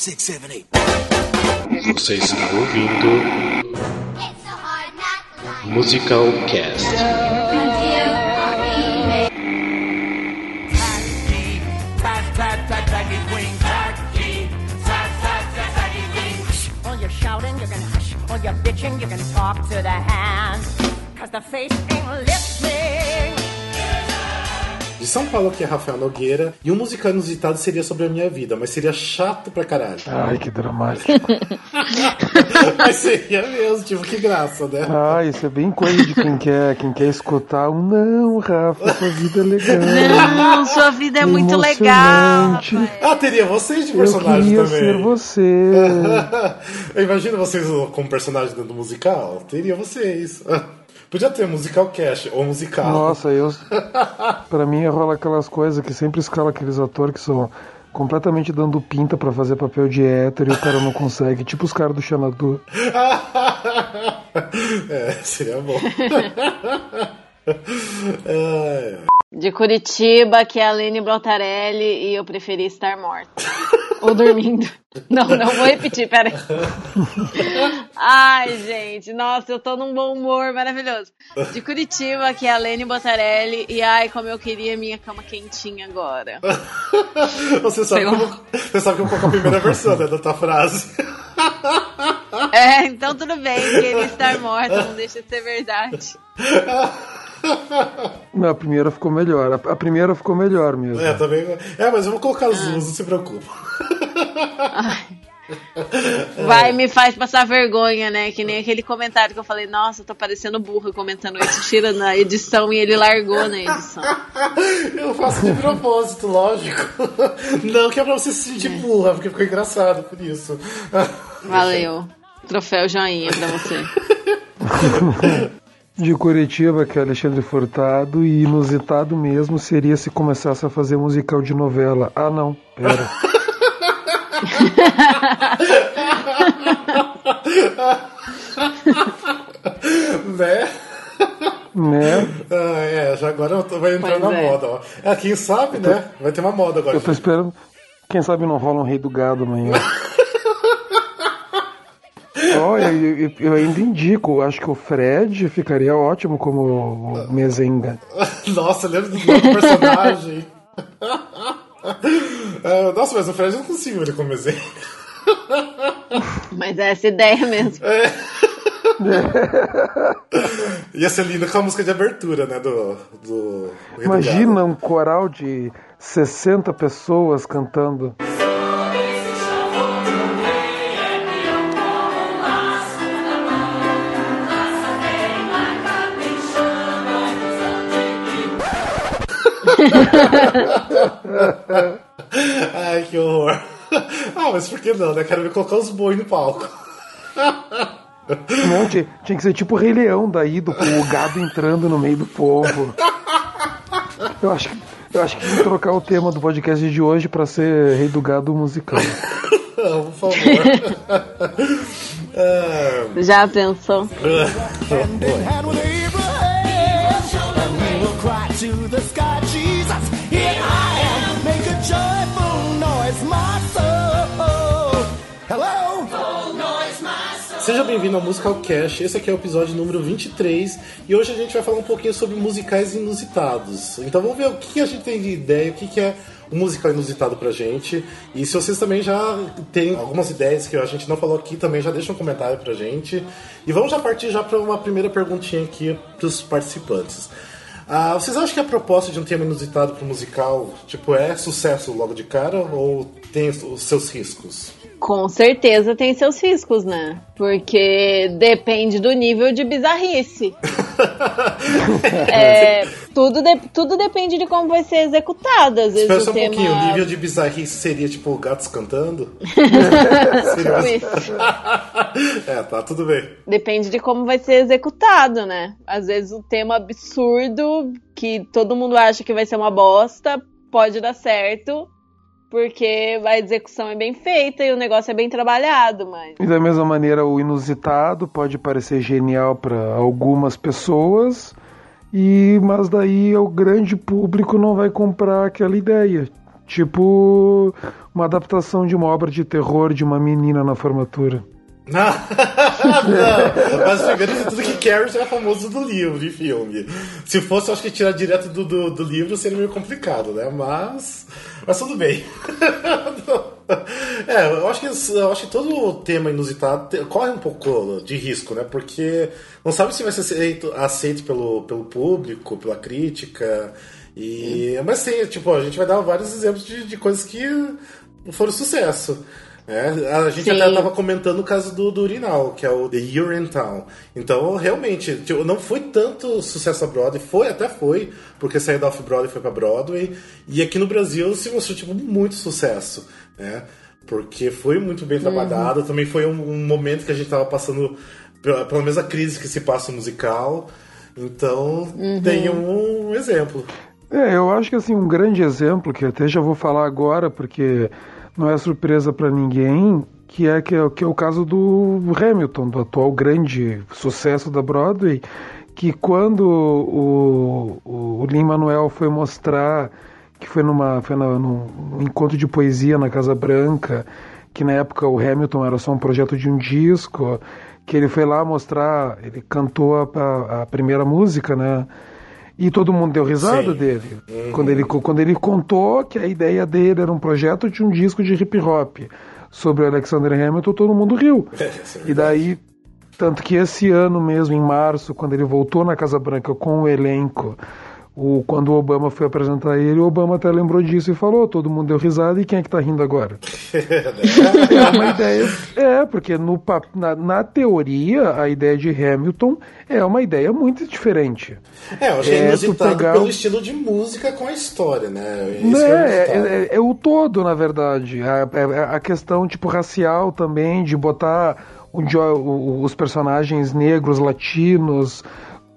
six, seven, eight. Você está ouvindo Musical Cast. All you're shouting, you're gonna hush. All you're bitching, you're gonna talk to the hand. Cause the face ain't listening. De São Paulo, aqui é Rafael Nogueira. E um musical inusitado seria sobre a minha vida, mas seria chato pra caralho. Ai, que dramático. mas seria mesmo, tipo, que graça, né? Ah, isso é bem coisa de quem quer, quem quer escutar um não, Rafa, sua vida é legal. Não, sua vida é muito legal. Emocionante. Ah, teria vocês de Eu personagem queria também. ser você. Eu imagino vocês como personagem dentro do musical. Teria vocês. Podia ter musical cast ou musical. Nossa, eu. Pra mim rola aquelas coisas que sempre escala aqueles atores que são completamente dando pinta pra fazer papel de hétero e o cara não consegue. Tipo os caras do Xanadu. é, seria bom. É, De Curitiba, que é a Lene Brotarelli e eu preferi estar morta. Ou dormindo. Não, não vou repetir, peraí. Ai, gente, nossa, eu tô num bom humor maravilhoso. De Curitiba, que é a Lene Botarelli e ai, como eu queria minha cama quentinha agora. você, sabe eu, vou- você sabe que eu vou colocar a primeira versão né, da tua frase. É, então tudo bem, queria estar morta, não deixa de ser verdade. Não, a primeira ficou melhor. A primeira ficou melhor mesmo. É, também. É, mas eu vou colocar as duas, não se preocupa. Vai, me faz passar vergonha, né? Que nem aquele comentário que eu falei, nossa, tô parecendo burra comentando isso, tira na edição e ele largou na edição. Eu faço de propósito, lógico. Não que é pra você se sentir burra, porque ficou engraçado por isso. Valeu. Troféu joinha pra você. De Curitiba, que é Alexandre Furtado, e inusitado mesmo seria se começasse a fazer musical de novela. Ah, não, pera. Né? né? Ah, é, já agora eu tô- vai entrar Pois na é. moda, ó. É, quem sabe, né? Vai ter uma moda agora. Eu tô esperando. Quem sabe não rola um rei do gado amanhã. Olha, eu, eu- eu ainda indico. Acho que o Fred ficaria ótimo como o Mezenga. Nossa, lembra do outro personagem? Ah, Nossa, mas o Fred eu não consigo ele como exemplo. Mas é essa ideia mesmo. Ia ser lindo com a música de abertura, né? Do. do Imagina um coral de 60 pessoas cantando. Ai, que horror. Ah, mas por que não, né? Quero ver colocar os boi no palco. Não, tinha, tinha que ser tipo o Rei Leão daí, do, com o gado entrando no meio do povo. Eu acho, que- eu acho que tem que trocar o tema do podcast de hoje pra ser Rei do Gado musical. Não, por favor. Ah, Já pensou? to the sky, Jesus, here I am. Make a joyful noise, my soul. Hello. Seja bem-vindo ao Musical Cash. Esse aqui é o episódio número 23 e hoje a gente vai falar um pouquinho sobre musicais inusitados. Então vamos ver o que a gente tem de ideia, o que é um musical inusitado pra gente. E se vocês também já têm algumas ideias que a gente não falou aqui, também já deixa um comentário pra gente. E vamos já partir já para uma primeira perguntinha aqui pros participantes. Ah, vocês acham que a proposta de um tema inusitado pro musical, tipo, é sucesso logo de cara ou tem os seus riscos? Com certeza tem seus riscos, né? Porque depende do nível de bizarrice. É, tudo, de- tudo depende de como vai ser executado. Às vezes Espera só um tema. pouquinho, o nível de bizarrice seria tipo gatos cantando? Tipo é, tá, tudo bem. Depende de como vai ser executado, né? Às vezes o tema absurdo, que todo mundo acha que vai ser uma bosta, pode dar certo, porque a execução é bem feita e o negócio é bem trabalhado, mas. E da mesma maneira, o inusitado pode parecer genial para algumas pessoas, e mas daí o grande público não vai comprar aquela ideia. Tipo uma adaptação de uma obra de terror de uma menina na formatura. Não, não. Mas primeiro tudo que Carrie já é famoso do livro, de filme. Se fosse, eu acho que tirar direto do, do, do livro seria meio complicado, né? Mas. Mas tudo bem. É, eu acho que, eu acho que todo tema inusitado corre um pouco de risco, né? Porque não sabe se vai ser aceito, aceito pelo, pelo público, pela crítica. E, mas tem, tipo, a gente vai dar vários exemplos de, de coisas que foram sucesso. Né? a gente Sim. até tava comentando o caso do, do Urinal, que é o The Urinetown. Então, realmente, tipo, não foi tanto sucesso a Broadway, foi, até foi, porque saiu da Off-Broadway e foi pra Broadway. E aqui no Brasil se mostrou, tipo, muito sucesso, né? Porque foi muito bem trabalhado, também foi um, um momento que a gente tava passando pela, pela mesma crise que se passa o musical. Então, tem um exemplo. É, eu acho que assim, um grande exemplo, que até já vou falar agora, porque não é surpresa para ninguém, que é, que é que é o caso do Hamilton, do atual grande sucesso da Broadway, que quando o, o, o Lin-Manuel foi mostrar, que foi, numa, foi na, num, encontro de poesia na Casa Branca, que na época o Hamilton era só um projeto de um disco, que ele foi lá mostrar, ele cantou a, a primeira música, né? E todo mundo deu risada Sim. dele. Quando, ele, quando ele contou que a ideia dele era um projeto de um disco de hip hop sobre o Alexander Hamilton, todo mundo riu. E daí, tanto que esse ano mesmo, em março, quando ele voltou na Casa Branca com o elenco, o, quando o Obama foi apresentar ele, o Obama até lembrou disso e falou: todo mundo deu risada e quem é que tá rindo agora? é uma ideia. É, porque no, na, na teoria, a ideia de Hamilton é uma ideia muito diferente. É, eu achei É, inusitado pegar pelo estilo de música com a história, né? Isso Né, é é, é- é o todo, na verdade. A, é- a questão tipo racial também, de botar o- os personagens negros, latinos,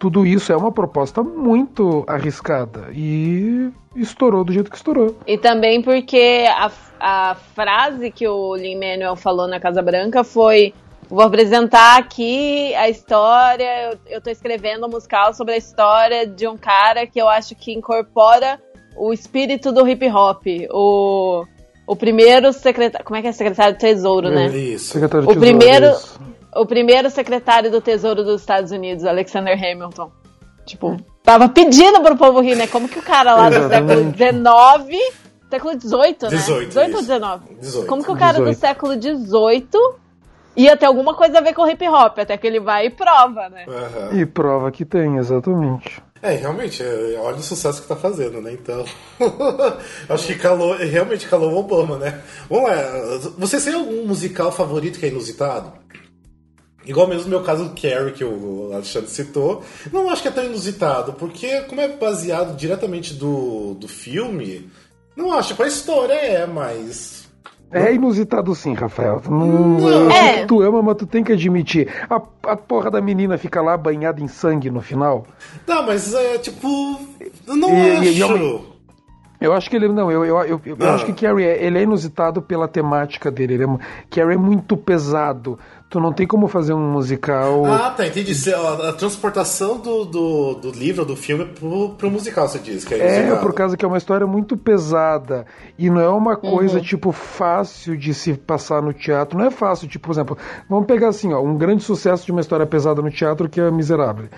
tudo isso é uma proposta muito arriscada. E estourou do jeito que estourou. E também porque a, a frase que o Lin-Manuel falou na Casa Branca foi vou apresentar aqui a história, eu, eu tô escrevendo um musical sobre a história de um cara que eu acho que incorpora o espírito do hip hop, o, o primeiro secretário, como é que é secretário do tesouro, né? Isso. Secretário O de Tesouro, primeiro, isso. O primeiro secretário do Tesouro dos Estados Unidos, Alexander Hamilton. Tipo, tava pedindo pro povo rir, né? Como que o cara lá do século. XIX, século XVIII, né? 18, 18 ou isso. 19? 18. Como que o cara do 18. século XVIII ia ter alguma coisa a ver com hip hop? Até que ele vai e prova, né? Aham. E prova que tem, exatamente. É, realmente, é, olha o sucesso que tá fazendo, né? Então, acho que calou, realmente calou o Obama, né? Vamos lá, vocês têm algum musical favorito que é inusitado? Igual mesmo no meu caso do Carrie, que o Alexandre citou. Não acho que é tão inusitado, porque como é baseado diretamente do, do filme, não acho. Tipo, a história é, mas... É inusitado sim, Rafael. Tu Não, É. que tu ama, mas tu tem que admitir. A, a porra da menina fica lá banhada em sangue no final. Não, mas é tipo... eu Não E- e- e acho... Eu acho que ele não, eu, eu, eu, eu Ah. acho que Carrie é, ele é inusitado pela temática dele. Ele é, Carrie é muito pesado. Tu não tem como fazer um musical. Ah, tá, entendi. A, a transportação do, do, do livro, do filme, pro, pro musical, você diz, que é É, por causa que é uma história muito pesada. E não é uma coisa, tipo, fácil de se passar no teatro. Não é fácil, tipo, por exemplo, vamos pegar assim, ó, um grande sucesso de uma história pesada no teatro que é Miserável.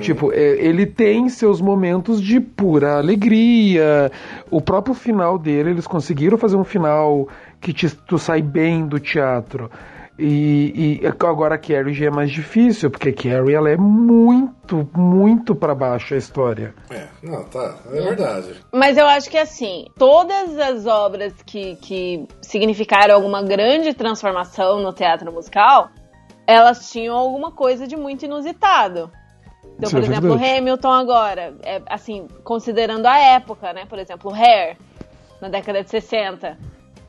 Tipo, é, ele tem seus momentos de pura alegria. O próprio final dele, eles conseguiram fazer um final que te, tu sai bem do teatro. E, e agora a Carrie já é mais difícil, porque a Carrie ela é muito, muito pra baixo a história. É, não, tá, é verdade. Mas eu acho que assim, todas as obras que, que significaram alguma grande transformação no teatro musical, elas tinham alguma coisa de muito inusitado. Então, Isso por é exemplo, verdade. Hamilton agora, é, assim, considerando a época, né? Por exemplo, Hair, na década de 60.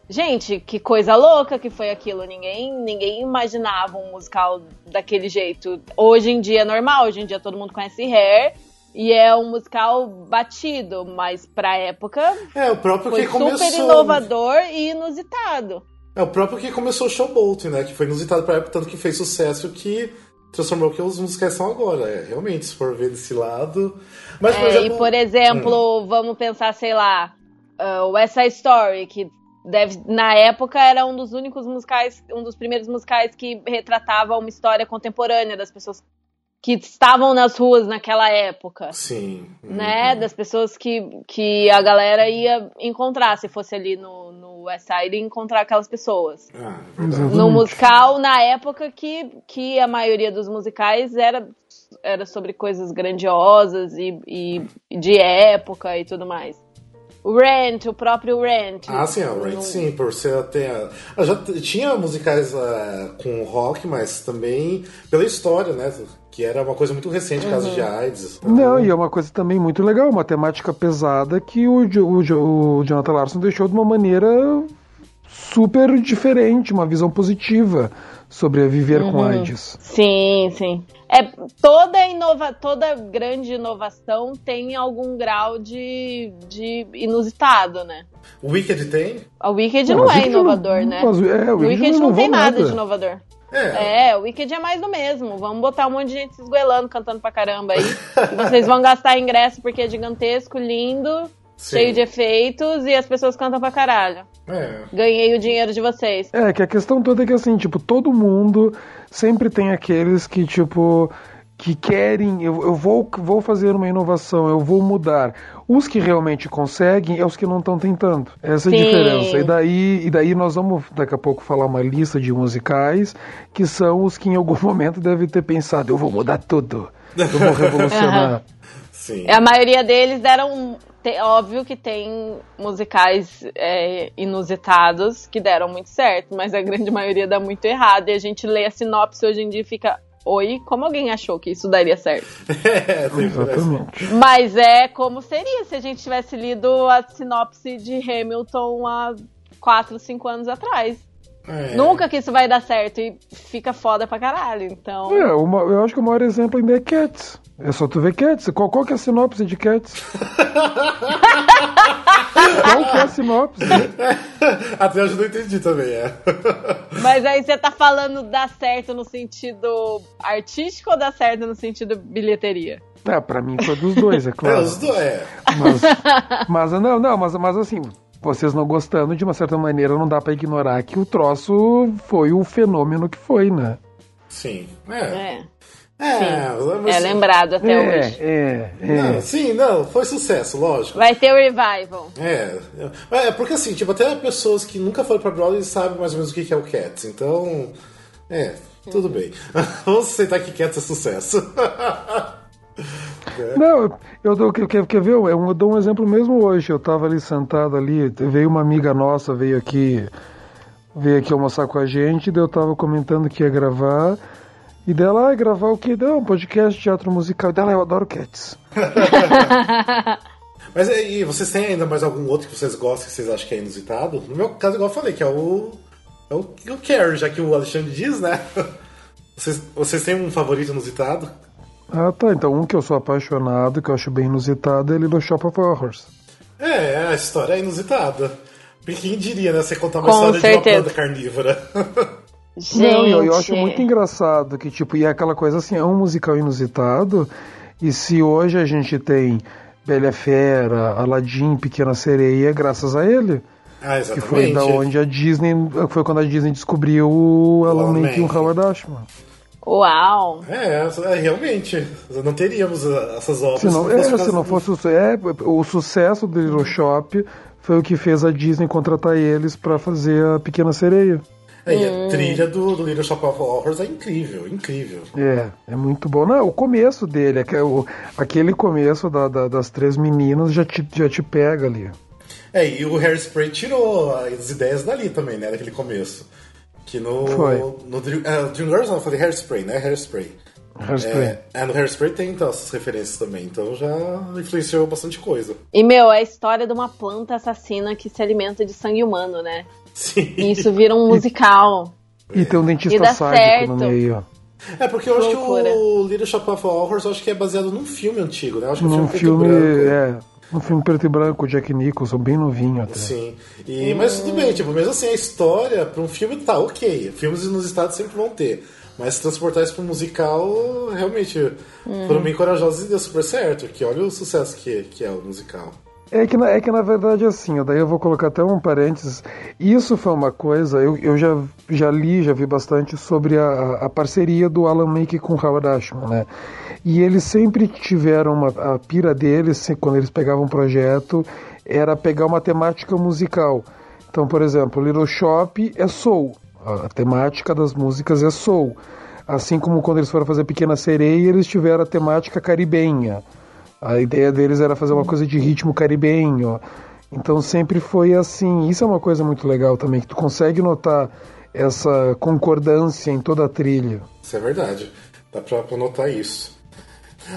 Gente, que coisa louca que foi aquilo. Ninguém, ninguém imaginava um musical daquele jeito. Hoje em dia é normal, hoje em dia todo mundo conhece Hair. E é um musical batido, mas pra época É, o próprio foi que começou. super inovador e inusitado. É o próprio que começou o Showboat, né? Que foi inusitado pra época, tanto que fez sucesso que transformou o que os musicais são agora. É, realmente, se for ver desse lado. Mas, por É, exemplo. e por exemplo, vamos pensar, sei lá, ah, West Side Story, que deve, na época era um dos únicos musicais, um dos primeiros musicais que retratava uma história contemporânea das pessoas que estavam nas ruas naquela época. Sim. Né, das pessoas que, que a galera ia encontrar, se fosse ali no, no West Side, encontrar aquelas pessoas. Ah, é verdade. No musical, na época que, que a maioria dos musicais era, era sobre coisas grandiosas e, e de época e tudo mais. O Rent, o próprio Rent. Ah, sim, o Rain, No- sim, por ser até. Ah, já tinha musicais ah, com rock, mas também pela história, né? Que era uma coisa muito recente, Uhum. caso de AIDS. Não, e é uma coisa também muito legal, uma temática pesada que o, Jo- o, Jo- o Jonathan Larson deixou de uma maneira super diferente, uma visão positiva sobre a viver com AIDS. Sim, sim. É, toda, inova, toda grande inovação tem algum grau de, de inusitado, né? O Wicked tem? A Wicked Não, não, é Wicked não- inovador, né? mas, é, o o Wicked Wicked não não tem nada nada. de inovador. É. É, o Wicked é mais do mesmo. Vamos botar um monte de gente se esgoelando, cantando pra caramba aí. vocês vão gastar ingresso porque é gigantesco, lindo, Sim. cheio de efeitos e as pessoas cantam pra caralho. É. Ganhei o dinheiro de vocês. É, que a questão toda é que assim, tipo, todo mundo sempre tem aqueles que, tipo, que querem, eu, eu vou, vou fazer uma inovação, eu vou mudar. Os que realmente conseguem é os que não estão tentando. Essa é a Sim. diferença. E daí, e daí nós vamos daqui a pouco falar uma lista de musicais que são os que em algum momento devem ter pensado, eu vou mudar tudo. Eu vou revolucionar. Sim. A maioria deles deram. te- óbvio que tem musicais é, inusitados que deram muito certo, mas a grande maioria dá muito errado. E a gente lê a sinopse hoje em dia e fica. Oi, como alguém achou que isso daria certo? É, Exatamente. Mas é como seria se a gente tivesse lido a sinopse de Hamilton há 4, 5 anos atrás. É. Nunca que isso vai dar certo e fica foda pra caralho. Então. É, uma- eu acho que o maior exemplo ainda é Cats. É só tu ver Cats. Qual, qual que é a sinopse de Cats? qual que é a sinopse? Até hoje eu não entendi também, é. Mas aí você tá falando dar certo no sentido artístico ou dar certo no sentido bilheteria? É, pra mim foi dos dois, é É, claro. os dois, é. Mas, mas não, não, mas, mas assim, vocês não gostando, de uma certa maneira, não dá pra ignorar que o troço foi o fenômeno que foi, né? Sim. É. É. É, mas- É lembrado até é, hoje. é, Não, é. sim, não, foi sucesso, lógico. Vai ter o revival. É, é, porque assim, tipo, até pessoas que nunca foram pra Broadway sabem mais ou menos o que que é o Cats, então, é, tudo bem. Vamos aceitar que Cats é sucesso. Não, eu, dou, quer, quer quer ver? Eu, dou um exemplo mesmo hoje. Eu tava ali sentado ali, veio uma amiga nossa, veio aqui, veio aqui almoçar com a gente, daí eu tava comentando que ia gravar. E dela, ah, gravar o quê? Não, um podcast de teatro musical. Dela, eu adoro Cats. Mas e vocês têm ainda mais algum outro que vocês gostam, que vocês acham que é inusitado? No meu caso, igual eu falei, que é o. É o, o Carrie, já que o Alexandre diz, né? Vocês, vocês têm um favorito inusitado? Ah, tá. Então, um que eu sou apaixonado, que eu acho bem inusitado, é Little Shop of Horrors. É, a história é inusitada. Porque quem diria, né? Você contar uma Com história de certeza. uma planta carnívora. Gente. Não, eu, eu acho muito engraçado que, tipo, e é aquela coisa assim, é um musical inusitado, e se hoje a gente tem Bela Fera, Aladdin, Pequena Sereia, é graças a ele. ah, Que foi exatamente. da onde a Disney, foi quando a Disney descobriu o Alan Menken e o. Howard Ashman. Uau. É, é, realmente. Não teríamos ah, essas obras. Se não, fosse é, se não fosse o, é, o sucesso do Little Shop foi o que fez a Disney contratar eles pra fazer a Pequena Sereia. É, e a trilha do, do Little Shop of Horrors é incrível, incrível. É, é muito bom. Não, o começo dele, o- aquele começo da- da- das três meninas já te, já te pega ali. É, e o Hairspray tirou as ideias dali também, né? Daquele começo. Que no. Foi. No Dream, é, Dreamgirls não, eu falei Hairspray, né? Hairspray. Hairspray. É, é, no Hairspray tem então essas referências também, então já influenciou bastante coisa. E, meu, é a história de uma planta assassina que se alimenta de sangue humano, né? Sim. E isso vira um musical. E tem um E dentista dá sádico no certo. meio. É porque eu acho Loucura. que o Little Shop of Horrors eu acho que é baseado num filme antigo, né? Eu acho que é um Num filme, filme, é, num filme preto e branco, Jack Nicholson, bem novinho até. Sim. E, Mas tudo bem, tipo, mesmo assim a história pra um filme tá ok. Filmes inusitados sempre vão ter. Mas se transportar isso pra um musical, realmente foram bem corajosos e deu super certo. Que olha o sucesso que, que é o musical. É que, na, é que na verdade assim, ó, daí eu vou colocar até um parênteses. Isso foi uma coisa, eu, eu já, já li, já vi bastante sobre a, a parceria do Alan Make com o Howard Ashman, né? E eles sempre tiveram uma, a pira deles, quando eles pegavam um projeto, era pegar uma temática musical. Então, por exemplo, Little Shop é soul, a temática das músicas é soul. Assim como quando eles foram fazer Pequena Sereia, eles tiveram a temática caribenha. A ideia deles era fazer uma coisa de ritmo caribenho. Então sempre foi assim. Isso é uma coisa muito legal também, que tu consegue notar essa concordância em toda a trilha. Isso é verdade. Dá pra, notar isso.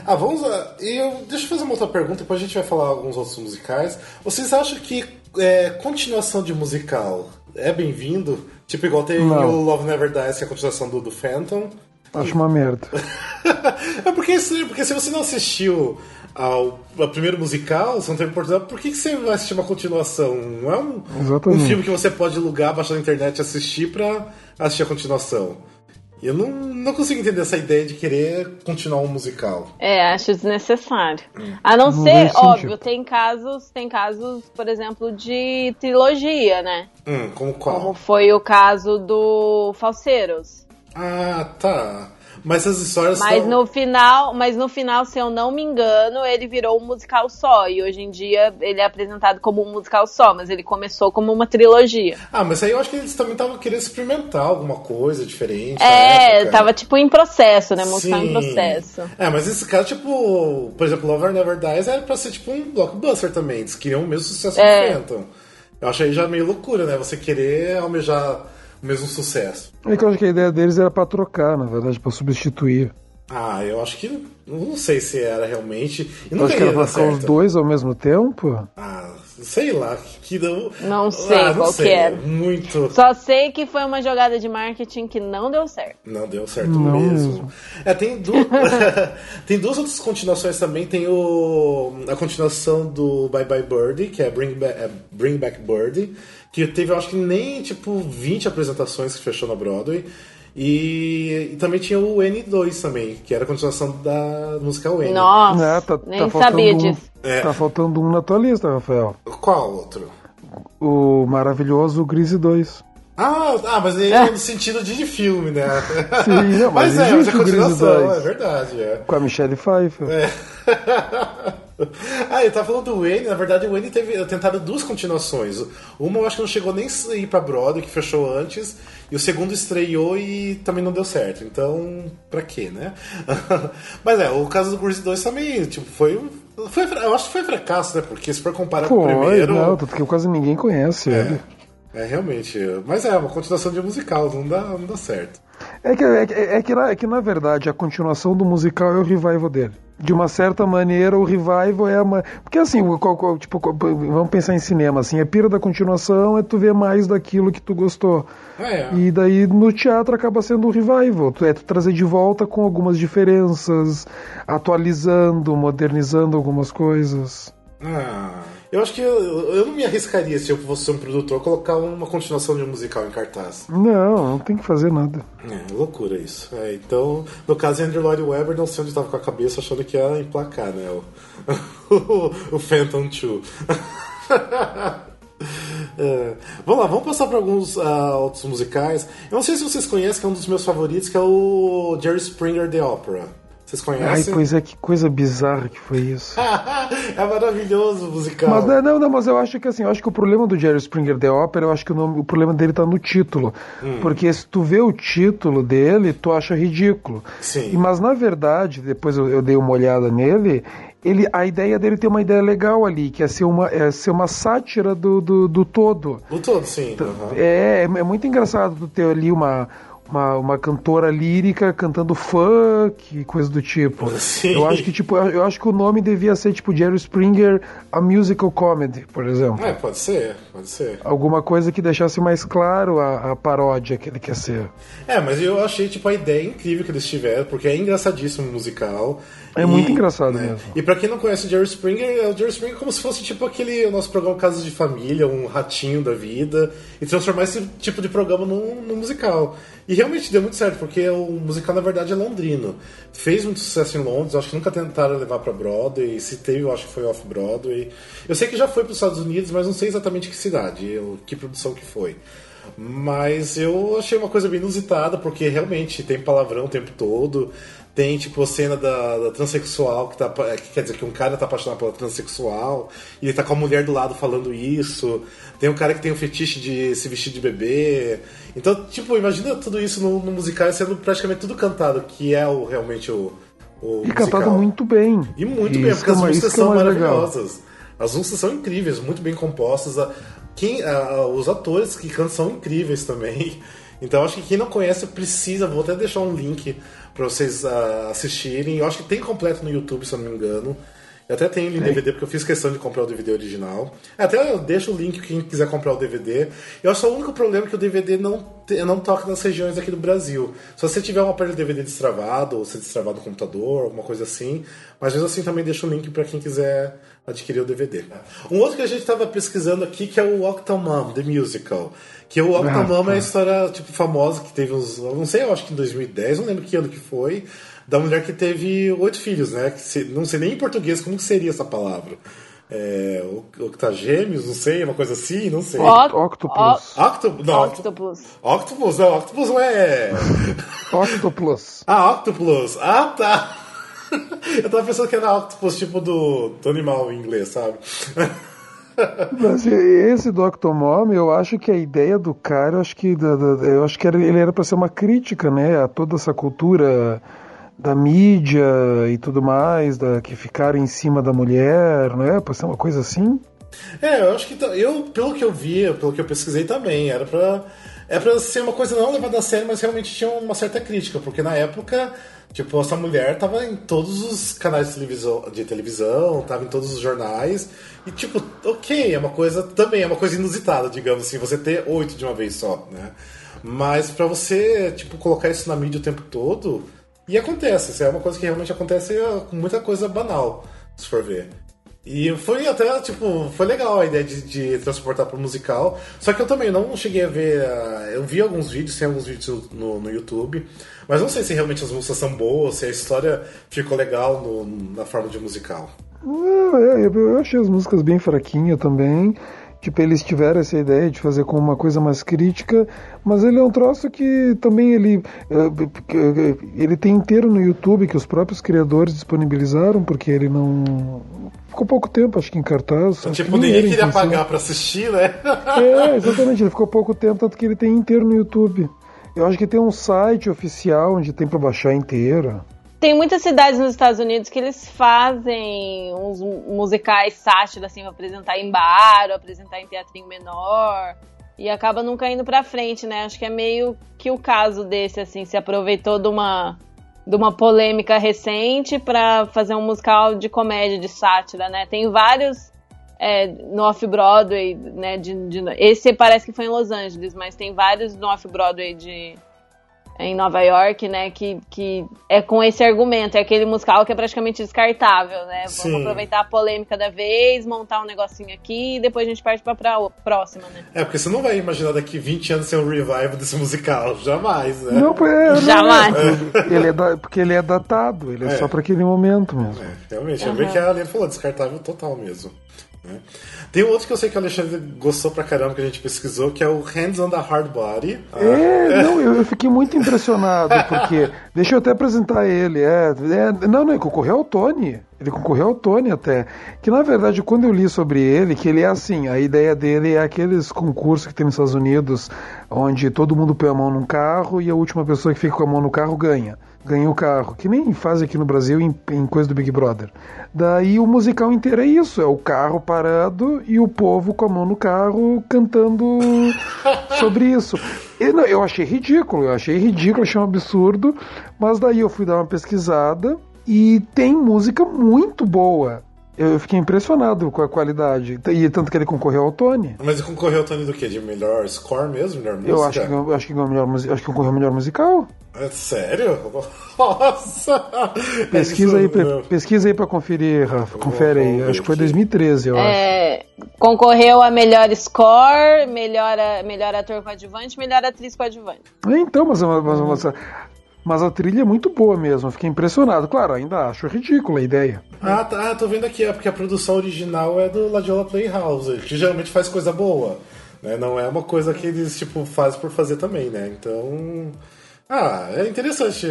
Ah, vamos lá. E eu, deixa eu fazer uma outra pergunta, depois a gente vai falar alguns outros musicais. Vocês acham que é, continuação de musical é bem-vindo? Tipo, igual tem Não. o Love Never Dies, que é a continuação do, do Phantom. Acho uma merda. é porque, se- porque se você não assistiu ao, ao primeiro musical, você não teve oportunidade, por que, que você vai assistir uma continuação? Não é um, um filme que você pode alugar, baixar na internet e assistir pra assistir a continuação. Eu não, não consigo entender essa ideia de querer continuar um musical. É, acho desnecessário. A não, Não ser, sentido. óbvio, tem casos, tem casos, por exemplo, de trilogia, né? Hum, como qual? Como foi o caso do Falseiros. Ah, tá. Mas as histórias Mas são... no final, mas no final, se eu não me engano, ele virou um musical só. E hoje em dia ele é apresentado como um musical só, mas ele começou como uma trilogia. Ah, mas aí eu acho que eles também estavam querendo experimentar alguma coisa diferente. É, época. tava tipo em processo, né? Musical em Sim. processo. É, mas esse caso, tipo, por exemplo, Lover Never Dies era pra ser tipo um blockbuster também. Eles queriam o mesmo sucesso É. do Phantom. Eu acho aí já meio loucura, né? Você querer almejar o mesmo sucesso. É que eu acho que a ideia deles era pra trocar, na verdade, pra substituir. Ah, eu acho que. Não sei se era realmente. E Eu não acho que era pra ficar os dois ao mesmo tempo. Ah, sei lá. Que não... Não sei ah, não qual sei. que era. Muito. Só sei que foi uma jogada de marketing que não deu certo. Não deu certo Não mesmo. mesmo. É, tem, du... tem duas outras continuações também. Tem o... a continuação do Bye Bye Birdie, que é Bring, Ba- é Bring Back Birdie, que teve, acho que nem tipo 20 apresentações que fechou na Broadway. E, e também tinha o N2 também, que era a continuação da musical N. Nossa, É, tá, nem tá faltando sabia um, disso. É. Tá faltando um na tua lista, Rafael. Qual outro? O maravilhoso Grise 2. Ah, ah, mas ele é no sentido de, de filme, né? Sim, não, mas, mas é, mas é continuação, 2. é verdade, é. Com a Michelle Pfeiffer. ah, eu tava falando do Wayne, na verdade o Wayne teve tentaram duas continuações. Uma eu acho que não chegou nem a ir pra Broadway, que fechou antes, e o segundo estreou e também não deu certo. Então, pra quê, né? Mas é, o caso do Grease 2 também, tipo, foi. Foi, eu acho que foi fracasso, né? Porque se for comparar com o primeiro. não, tanto que quase ninguém conhece ele. É, realmente. Mas é, uma continuação de musical, não dá, não dá certo. É que, é, que- é, que, na, é que, na verdade, a continuação do musical é o revival dele. De uma certa maneira, o revival é uma. Porque assim, o- qual- qual- tipo, qual- vamos pensar em cinema, assim, a pira da continuação é tu ver mais daquilo que tu gostou. É. E daí no teatro acaba sendo o revival. Tu- É tu trazer de volta com algumas diferenças, atualizando, modernizando algumas coisas. Ah, eu acho que eu, eu não me arriscaria se eu fosse um produtor colocar uma continuação de um musical em cartaz. Não, não tem que fazer nada. É, loucura isso. É, então, no caso, Andrew Lloyd Webber, não sei onde estava com a cabeça, achando que ia emplacar, né? O, o, Phantom 2. É, vamos lá, vamos passar para alguns ah, outros musicais. Eu não sei se vocês conhecem, que é um dos meus favoritos, que é o Jerry Springer The Opera. Vocês Ai, conhecem? pois é, que coisa bizarra que foi isso. é maravilhoso o musical. Mas né, não, não, mas eu acho que assim, eu acho que o problema do Jerry Springer The Opera, eu acho que o, nome, o problema dele tá no título. Hum. Porque se tu vê o título dele, tu acha ridículo. Sim. E, mas na verdade, depois eu, eu dei uma olhada nele, ele, a ideia dele tem uma ideia legal ali, que é ser uma, é ser uma sátira do, do, do todo. O todo, sim. aham. É, é muito engraçado ter ali uma, uma, uma cantora lírica cantando funk e coisa do tipo. Sim. Eu acho que tipo, eu eu acho que o nome devia ser tipo Jerry Springer a musical comedy, por exemplo. É, pode ser, pode ser. Alguma coisa que deixasse mais claro a, a paródia que ele quer ser. É, mas eu achei, tipo, a ideia incrível que eles tiveram, porque é engraçadíssimo o musical. É muito engraçado mesmo. E pra quem não conhece o Jerry Springer, é o Jerry Springer como se fosse, tipo, aquele o nosso programa Casas de Família, um ratinho da vida, e transformar esse tipo de programa num, num musical. E E realmente deu muito certo, porque o musical na verdade é londrino. Fez muito sucesso em Londres, acho que nunca tentaram levar pra Broadway. Se teve, eu acho que foi off-Broadway. Eu sei que já foi para os Estados Unidos, mas não sei exatamente que cidade, que produção que foi. Mas eu achei uma coisa bem inusitada, porque realmente tem palavrão o tempo todo. Tem, tipo, a cena da, da transexual, que, tá, que quer dizer que um cara tá apaixonado pela transexual, e ele tá com a mulher do lado falando isso. Tem um cara que tem um fetiche de se vestir de bebê. Então, tipo, imagina tudo isso no, no musical sendo praticamente tudo cantado, que é o, realmente o, o E musical. cantado muito bem. E muito Isso bem, porque que é as músicas é são legal. maravilhosas. As músicas são incríveis, muito bem compostas. A- Quem, a- os atores que cantam são incríveis também. Então acho que quem não conhece precisa, vou até deixar um link para vocês ah, assistirem. Eu acho que tem completo no YouTube, se eu não me engano. Eu até tenho ele em DVD, porque eu fiz questão de comprar o DVD original. Até eu deixo o link quem quiser comprar o DVD. Eu acho que o único problema é que o DVD não, não toca nas regiões aqui do Brasil. Se você tiver um aparelho DVD destravado, ou se destravado no computador, alguma coisa assim. Mas mesmo assim também deixo o link para quem quiser adquirir o DVD. Um outro que a gente estava pesquisando aqui, que é o Octomom, The Musical. Que o Octomom é a história tipo, famosa que teve uns. Não sei, eu acho que em 2010, não lembro que ano que foi. Da mulher que teve oito filhos, né? Que se- não sei nem em português como que seria essa palavra. É, octagêmeos, não sei, uma coisa assim, não sei. Octopus. Octopus? Não, Octopus. Octopus, não, Octopus não é. Octopus. Ah, Octopus. Ah, tá. Eu tava pensando que era Octopus, tipo do, do animal em inglês, sabe? Mas esse do Octomom, eu acho que a ideia do cara, eu acho que, eu acho que ele era para ser uma crítica, né, a toda essa cultura da mídia e tudo mais, da, que ficaram em cima da mulher, não é? Para ser uma coisa assim. É, eu acho que tá- eu, pelo que eu vi, pelo que eu pesquisei também, era pra, é pra ser uma coisa não levada a sério, mas realmente tinha uma certa crítica, porque na época, tipo, essa mulher tava em todos os canais de televisão, de televisão tava em todos os jornais, e tipo, ok, é uma coisa, também é uma coisa inusitada, digamos assim, você ter oito de uma vez só, né? Mas pra você, tipo, colocar isso na mídia o tempo todo, e acontece, isso é uma coisa que realmente acontece com muita coisa banal, se for ver. E foi até, tipo, foi legal a ideia de, de transportar pro musical. Só que eu também não cheguei a ver. ah, Eu vi alguns vídeos, tem alguns vídeos no, no YouTube. Mas não sei se realmente as músicas são boas, se a história ficou legal no- na forma de musical. Não, é, eu, eu achei as músicas bem fraquinhas também. Tipo, eles tiveram essa ideia de fazer com uma coisa mais crítica, mas ele é um troço que também ele eh, ele tem inteiro no YouTube que os próprios criadores disponibilizaram, porque ele não ficou pouco tempo, acho que em cartaz. acho tipo, ninguém queria pagar pra assistir, né? É, exatamente, ele ficou pouco tempo, tanto que ele tem inteiro no YouTube. Eu acho que tem um site oficial onde tem pra baixar inteiro. Tem muitas cidades nos Estados Unidos que eles fazem uns musicais sátira, assim, pra apresentar em bar, ou apresentar em teatrinho menor. E acaba nunca indo pra frente, né? Acho que é meio que o caso desse, assim, se aproveitou de uma, de uma polêmica recente pra fazer um musical de comédia, de sátira, né? Tem vários é, no Off-Broadway, né? De, de- esse parece que foi em Los Angeles, mas tem vários no Off-Broadway de, em Nova York, né, que, que é com esse argumento, é aquele musical que é praticamente descartável, né? Vamos Sim. aproveitar a polêmica da vez, montar um negocinho aqui e depois a gente parte pra, pra próxima, né? É, porque você não vai imaginar daqui 20 anos ser um revival desse musical. Jamais, né? Não, é, não, Jamais. Ele é da- porque ele é datado, ele é, É. só pra aquele momento mesmo. É, realmente, é bem que a Alena falou, descartável total mesmo. Né? Tem outro que eu sei que o Alexandre gostou pra caramba, que a gente pesquisou, que é o Hands on the Hard Body. É, não, eu, eu fiquei muito impressionado, porque. Deixa eu até apresentar ele. É, é, não, não, ele concorreu ao Tony. Ele concorreu ao Tony até. Que na verdade, quando eu li sobre ele, que ele é assim, a ideia dele é aqueles concursos que tem nos Estados Unidos, onde todo mundo põe a mão num carro e a última pessoa que fica com a mão no carro ganha. Ganha o carro, que nem faz aqui no Brasil em, em coisa do Big Brother. Daí o musical inteiro é isso: é o carro parado e o povo com a mão no carro cantando sobre isso. E, não, eu achei ridículo, eu achei ridículo, achei um absurdo, mas daí eu fui dar uma pesquisada e tem música muito boa. Eu fiquei impressionado com a qualidade. E tanto que ele concorreu ao Tony. Mas ele concorreu ao Tony do quê? De melhor score mesmo? Melhor música? Eu acho que, eu acho que, ganhou melhor, musi- acho que concorreu ao melhor musical. É sério? Nossa! Pesquisa aí, É isso, meu. pesquisa aí pra conferir, Rafa. Confere aí. Acho que foi aqui. 2013, eu acho. É, concorreu a melhor score, melhor, a- melhor ator coadjuvante, melhor atriz coadjuvante. É, Então, mas, mas, mas, mas a trilha é muito boa mesmo. Fiquei impressionado. Claro, ainda acho ridícula a ideia. Ah, tá, tô vendo aqui, é porque a produção original é do Ladiola Playhouse, que geralmente faz coisa boa, né? Não é uma coisa que eles, tipo, fazem por fazer também, né? Então... Ah, é interessante.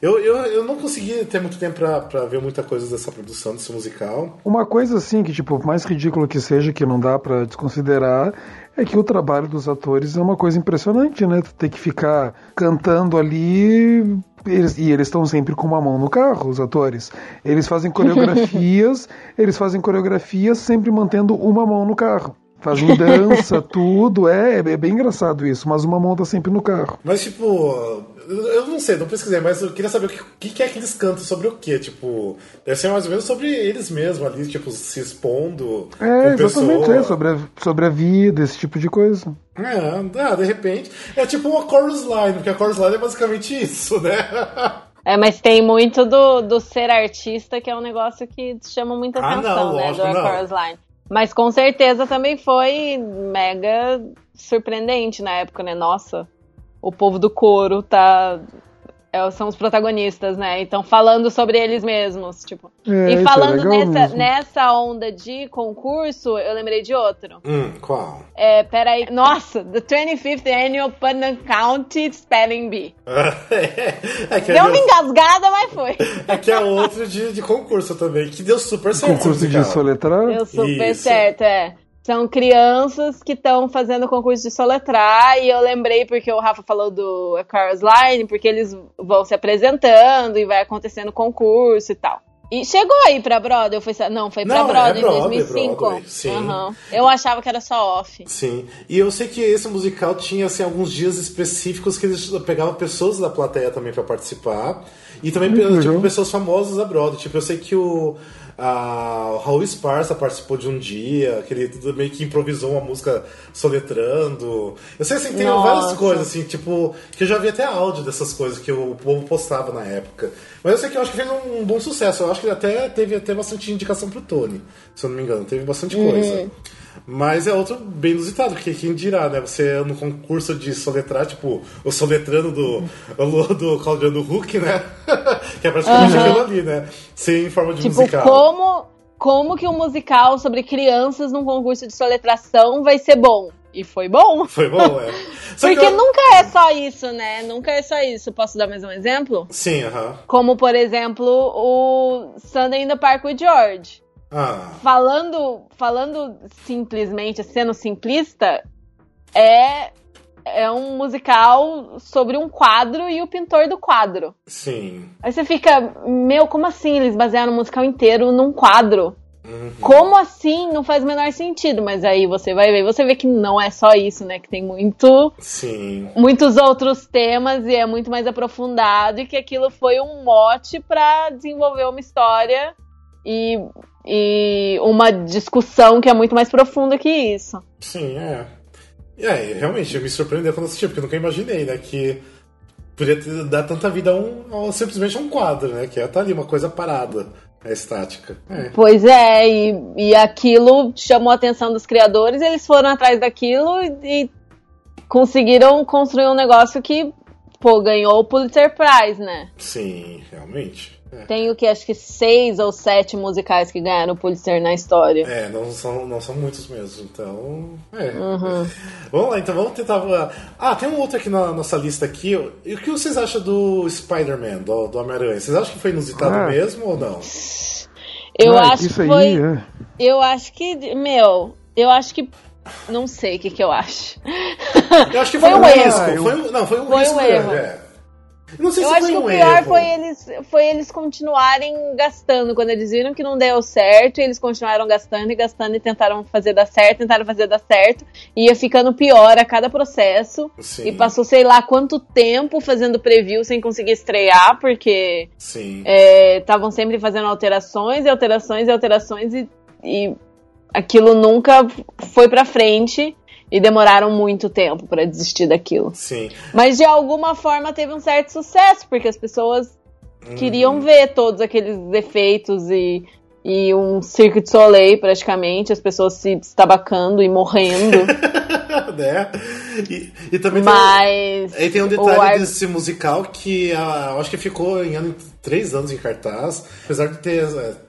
Eu, eu, eu não consegui ter muito tempo pra, pra ver muita coisa dessa produção, desse musical. Uma coisa assim que, tipo, por mais ridículo que seja, que não dá pra desconsiderar, é que o trabalho dos atores é uma coisa impressionante, né? Tu tem que ficar cantando ali. eles- e eles estão sempre com uma mão no carro, os atores. Eles fazem coreografias, eles fazem coreografias sempre mantendo uma mão no carro. Fazem dança, tudo, é, é bem engraçado isso, mas uma mão tá sempre no carro. Mas, tipo, eu não sei, não pesquisei, mas eu queria saber o que, o que que é que eles cantam sobre o quê? Tipo, deve ser mais ou menos sobre eles mesmos ali, tipo, se expondo É, com exatamente, pessoa. é, sobre a, sobre a vida, esse tipo de coisa. É, ah, de repente. É tipo uma chorus line, porque a chorus line é basicamente isso, né? É, mas tem muito do, do ser artista, que é um negócio que chama muita Ah, atenção, não, né? lógico, do não. Chorus Line. Mas com certeza também foi mega surpreendente na época, né? Nossa, o povo do coro tá. é, são os protagonistas, né? Então falando sobre eles mesmos, tipo. É, e é falando legal nessa, mesmo. nessa onda de concurso, eu lembrei de outro. hum, qual? É, peraí. Nossa, The 25th Annual Putnam County Spelling Bee. é, que Deu uma é, engasgada, mas foi. é que é outro de, de concurso também, que deu super certo. Concurso de soletrar. Deu super Isso. certo, é. São crianças que estão fazendo concurso de soletrar e eu lembrei porque o Rafa falou do A Chorus Line, porque eles vão se apresentando e vai acontecendo concurso e tal. E chegou aí pra Broadway? Foi, não, foi pra Não, é Broadway em Broadway, 2005. Broadway, sim. Aham. Eu achava que era só off. Sim, e eu sei que esse musical tinha assim, alguns dias específicos que eles pegavam pessoas da plateia também pra participar. E também Hum, tipo, pessoas famosas da Broadway. Tipo, eu sei que o, a, Raul Esparza participou de um dia, que ele meio que improvisou uma música soletrando. Eu sei assim, tem Nossa. várias coisas, assim, tipo, que eu já vi até áudio dessas coisas que o povo postava na época. Mas eu sei que eu acho que fez um bom sucesso. Eu acho que ele até teve até bastante indicação pro Tony, se eu não me engano. Teve bastante coisa. Mas é outro bem inusitado, porque quem dirá, né? Você no concurso de soletrar, tipo, o soletrando do, do, do Claudiano Huck, né? que é praticamente aquilo ali, né? Sem forma de Tipo, musical. como, como que um musical sobre crianças num concurso de soletração vai ser bom? E foi bom. Foi bom, é. Porque eu- nunca é só isso, né? Nunca é só isso. Posso dar mais um exemplo? Sim, aham. Como, por exemplo, o Sunday in the Park with George. Ah, Falando, falando simplesmente, sendo simplista, é, é um musical sobre um quadro e o pintor do quadro. sim. Aí você fica, meu, como assim eles basearam o musical inteiro num quadro? Como assim? Não faz o menor sentido. Mas aí você vai ver, você vê que não é só isso, né? Que tem muito Sim. muitos outros temas e é muito mais aprofundado e que aquilo foi um mote para desenvolver uma história e, e uma discussão que é muito mais profunda que isso. Sim, é. É, e realmente, me surpreendeu quando assisti, porque eu nunca imaginei, né, que podia ter, dar tanta vida a um, a simplesmente a um quadro, né, que é tá ali, uma coisa parada, é estática. É. Pois é, e, e aquilo chamou a atenção dos criadores, eles foram atrás daquilo e, e conseguiram construir um negócio que, pô, ganhou o Pulitzer Prize, né? Sim, realmente. É. Tem o que acho que seis ou sete musicais que ganharam o Pulitzer na história. É, não são, não são muitos mesmo, então. É. Uhum. Vamos lá, então vamos tentar. Ah, tem um outro aqui na nossa lista aqui. E o que vocês acham do Spider-Man, do, do Homem-Aranha? Vocês acham que foi inusitado Ah. mesmo ou não? Eu Ah, acho que aí, foi. é. Eu acho que. Meu, eu acho que. Não sei o que, que eu acho. Eu acho que Foi foi, um erro. risco. Ah, Foi um, não, foi um Foi risco um grande, erro. é. Não sei Eu se acho foi que um o pior erro. foi eles, foi eles continuarem gastando. Quando eles viram que não deu certo, eles continuaram gastando e gastando e tentaram fazer dar certo, tentaram fazer dar certo. E ia ficando pior a cada processo. Sim. E passou sei lá quanto tempo fazendo preview sem conseguir estrear, porque estavam sempre fazendo alterações e alterações e alterações e, e aquilo nunca foi pra frente. E demoraram muito tempo pra desistir daquilo. Sim. Mas de alguma forma teve um certo sucesso, porque as pessoas Uhum. queriam ver todos aqueles efeitos e, e um circo de soleil praticamente, as pessoas se estabacando e morrendo. né? E, e também tem, Mas. aí tem um detalhe ar- desse musical que ah, eu acho que ficou em ano, três anos em cartaz. Apesar de ter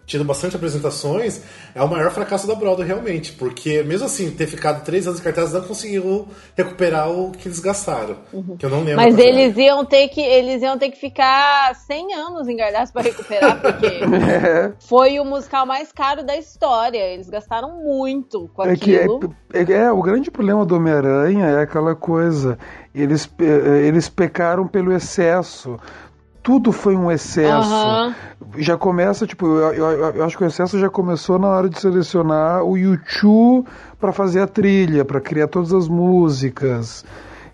tido bastante apresentações, é o maior fracasso da Broadway realmente. Porque mesmo assim, ter ficado três anos em cartaz não conseguiu recuperar o que eles gastaram. Que eu não lembro. Uhum. Mas era. eles iam ter que eles iam ter que ficar 100 anos em Gardaço para recuperar, porque É, foi o musical mais caro da história. Eles gastaram muito com é que é, aquilo. é, é, o grande problema do Homem-Aranha é aquela coisa. Eles, pe- eh, eles pecaram pelo excesso. Tudo foi um excesso. Aham. Já começa, tipo, eu, eu- eu acho que o excesso já começou na hora de selecionar o YouTube para fazer a trilha, para criar todas as músicas.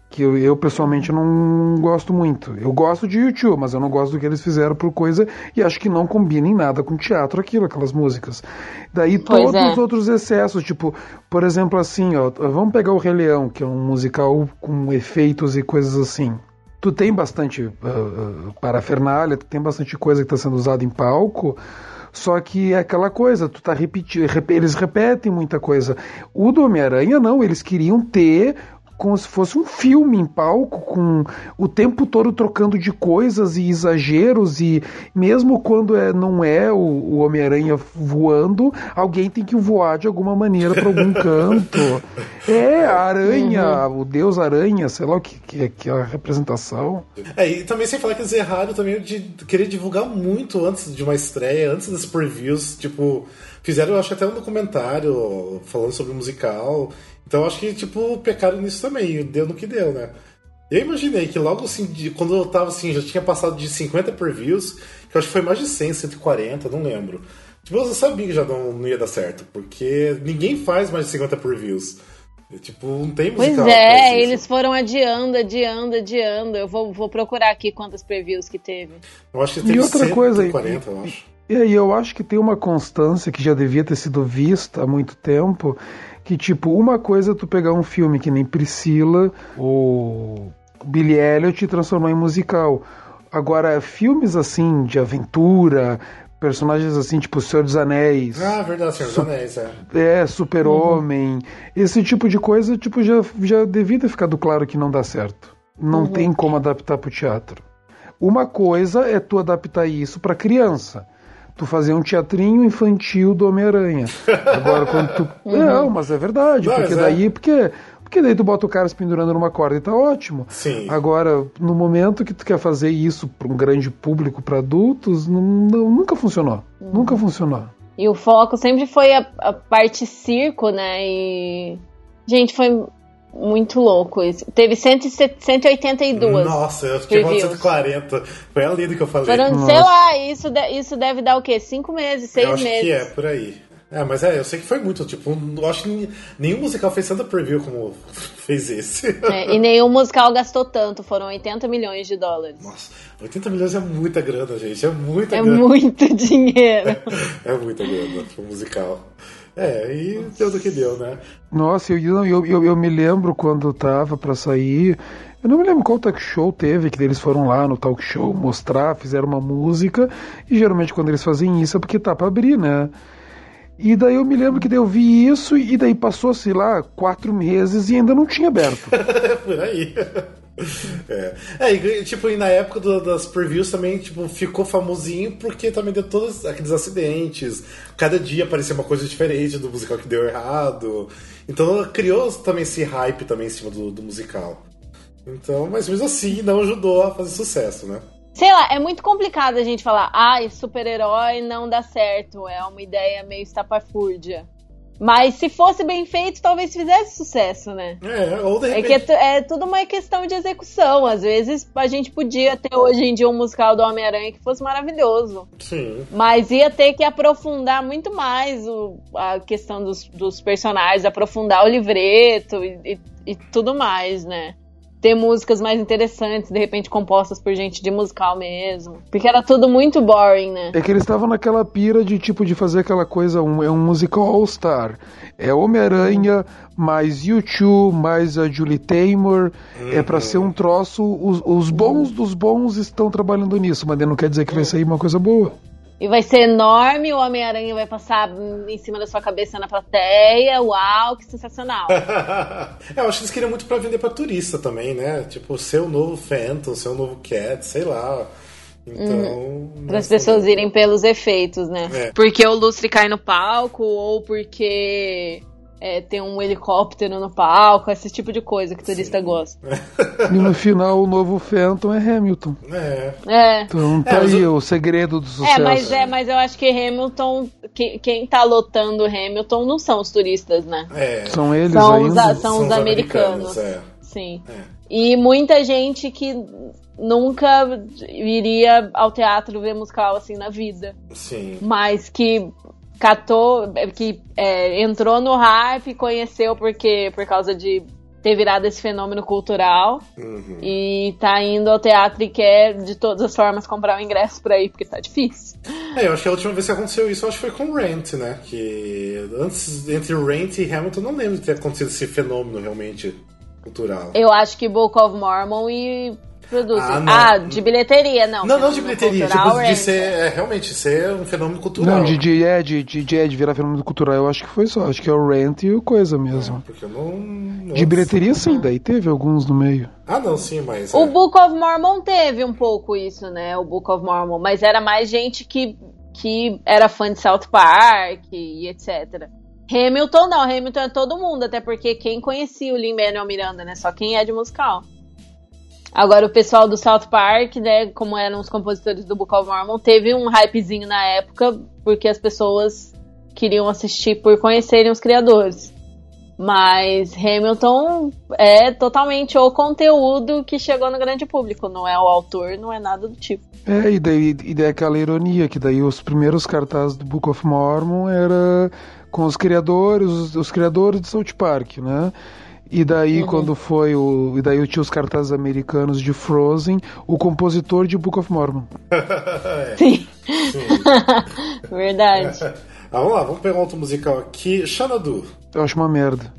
Que eu, eu, pessoalmente não gosto muito. Eu gosto de YouTube, mas eu não gosto do que eles fizeram por coisa e acho que não combina em nada com teatro aquilo, aquelas músicas. Daí Pois todos é. os outros excessos, tipo, por exemplo, assim, ó, vamos pegar o Rei Leão, que é um musical com efeitos e coisas assim. Tu tem bastante ah, parafernália, tu tem bastante coisa que está sendo usada em palco, só que é aquela coisa, tu tá repetindo, eles repetem muita coisa. O do Homem-Aranha não, eles queriam ter como se fosse um filme em palco, com o tempo todo trocando de coisas e exageros, e mesmo quando é, não é o, o Homem-Aranha voando, alguém tem que voar de alguma maneira para algum canto. É, a aranha, o Deus Aranha, sei lá o que, que, é- que é a representação. É, e também sem falar que eles erraram também de querer divulgar muito antes de uma estreia, antes das previews, tipo, fizeram, eu acho até um documentário falando sobre o musical. Então acho que, tipo, pecaram nisso também, e deu no que deu, né? Eu imaginei que logo assim, de- quando eu tava assim, já tinha passado de 50 previews, que eu acho que foi mais de 100, 140, não lembro. Tipo, eu sabia que já não, não ia dar certo, porque ninguém faz mais de 50 previews. E, Tipo, não tem Pois musical. que é, eles foram adiando, adiando, adiando. Eu vou, vou procurar aqui quantas previews que teve. Eu acho que E teve outra coisa, 140, eu acho. E aí eu acho que tem uma constância que já devia ter sido vista há muito tempo, que tipo, uma coisa é tu pegar um filme que nem Priscila ou Billy Elliot e transformar em musical. Agora, filmes assim de aventura, personagens assim, tipo O Senhor dos Anéis, Ah, verdade, Senhor dos Anéis, é. é, Super-Homem, esse tipo de coisa, tipo, já, já devia ter ficado claro que não dá certo. Não tem como adaptar pro teatro. Uma coisa é tu adaptar isso pra criança. Tu fazer um teatrinho infantil do Homem-Aranha. Agora, quando tu. Não, mas é verdade. Não, porque mas é. daí. Porque, porque daí tu bota o cara se pendurando numa corda e tá ótimo. Sim. Agora, no momento que tu quer fazer isso pra um grande público, pra adultos, não- não- nunca funcionou. Nunca funcionou. E o foco sempre foi a, a parte circo, né? E. Gente, foi muito louco isso. Teve 100, 182. Nossa, eu falado Previews. 140. Foi ali do que eu falei. Foram, sei lá, isso, de- isso deve dar o quê? Cinco meses, seis eu acho meses. que é, por aí. É, mas é, eu sei que foi muito. Tipo, eu acho que nenhum musical fez tanta preview como fez esse. É, e nenhum musical gastou tanto, foram 80 milhões de dólares. Nossa, 80 milhões é muita grana, gente. É muita É grana. muito dinheiro. É muita grana pro musical. É, e deu do que deu, né? Nossa, eu, eu, eu, eu me lembro quando tava pra sair. Eu não me lembro qual talk show teve, que eles foram lá no talk show mostrar, fizeram uma música, e geralmente quando eles fazem isso é porque tá pra abrir, né? E daí eu me lembro que daí eu vi isso, e daí passou, sei lá, quatro meses e ainda não tinha aberto. Por aí. É, é e, tipo, e na época do- das previews também, tipo, ficou famosinho porque também deu todos aqueles acidentes. Cada dia aparecia uma coisa diferente do musical que deu errado. Então criou também esse hype também em cima do, do musical. Então, mas mesmo assim não ajudou a fazer sucesso, né? Sei lá, é muito complicado a gente falar, ai, super-herói não dá certo. É uma ideia meio estapafúrdia. Mas se fosse bem feito, talvez fizesse sucesso, né? É, ou de É repente. que é, é tudo uma questão de execução. Às vezes a gente podia ter hoje em dia um musical do Homem-Aranha que fosse maravilhoso. Sim. Mas ia ter que aprofundar muito mais o- a questão dos, dos personagens, aprofundar o livreto e, e- e tudo mais, né? Ter músicas mais interessantes, de repente compostas por gente de musical mesmo. Porque era tudo muito boring, né? É que eles estavam naquela pira de tipo de fazer aquela coisa, um, é um musical all-star. É Homem-Aranha, mais U2, mais a Julie Taymor. É pra ser um troço. Os, os bons dos bons estão trabalhando nisso, mas não quer dizer que vai sair uma coisa boa. E vai ser enorme, o Homem-Aranha vai passar em cima da sua cabeça na plateia. Uau, que sensacional. é, eu acho que eles queriam muito pra vender pra turista também, né? Tipo, ser o novo Phantom, ser o novo Cat, sei lá. Então. Para as pessoas irem pelos efeitos, né? É. Porque o lustre cai no palco, ou porque é, tem um helicóptero no palco, esse tipo de coisa que turista gosta. E no final o novo Phantom é Hamilton. É. É. Então tá É, aí o- o segredo do É, sucesso. mas é, mas eu acho que Hamilton, que- quem tá lotando Hamilton não são os turistas, né? É. São eles São os, ainda. a- são os americanos. É. Sim. É. E muita gente que nunca iria ao teatro ver musical assim na vida. Sim. mas que catou, que é, entrou no hype, conheceu porque por causa de ter virado esse fenômeno cultural Uhum. e tá indo ao teatro e quer de todas as formas comprar o ingresso pra ir porque tá difícil. É, eu acho que a última vez que aconteceu isso, eu acho que foi com Rent, né? Que antes, entre Rent e Hamilton, não lembro de ter acontecido esse fenômeno realmente cultural. Eu acho que Book of Mormon e produzem. Ah. Ah, de bilheteria, não. Não, não de bilheteria, cultural, tipo, de Rent. ser, é, realmente, ser um fenômeno cultural. Não, de, de, é, de, de, de, é, de virar fenômeno cultural, eu acho que foi só. Acho que é o Rent e o Coisa mesmo. Porque eu não... não- De bilheteria, sim, daí teve alguns no meio. Ah, não, sim, mas... O é. Book of Mormon teve um pouco isso, né? O Book of Mormon, mas era mais gente que, que era fã de South Park e etc. Hamilton não, Hamilton é todo mundo, até porque quem conhecia o Lin-Manuel Miranda, né? Só quem é de musical. Agora o pessoal do South Park, né, como eram os compositores do Book of Mormon, teve um hypezinho na época, porque as pessoas queriam assistir por conhecerem os criadores. Mas Hamilton é totalmente o conteúdo que chegou no grande público, não é o autor, não é nada do tipo. É, e daí, e daí aquela ironia, que daí os primeiros cartazes do Book of Mormon era com os criadores, os, os criadores de South Park, né? E daí quando foi o. E daí eu tinha os cartazes americanos de Frozen, o compositor de Book of Mormon. Sim. Verdade. Ah, vamos lá, vamos pegar um outro musical aqui. Xanadu. Eu acho uma merda.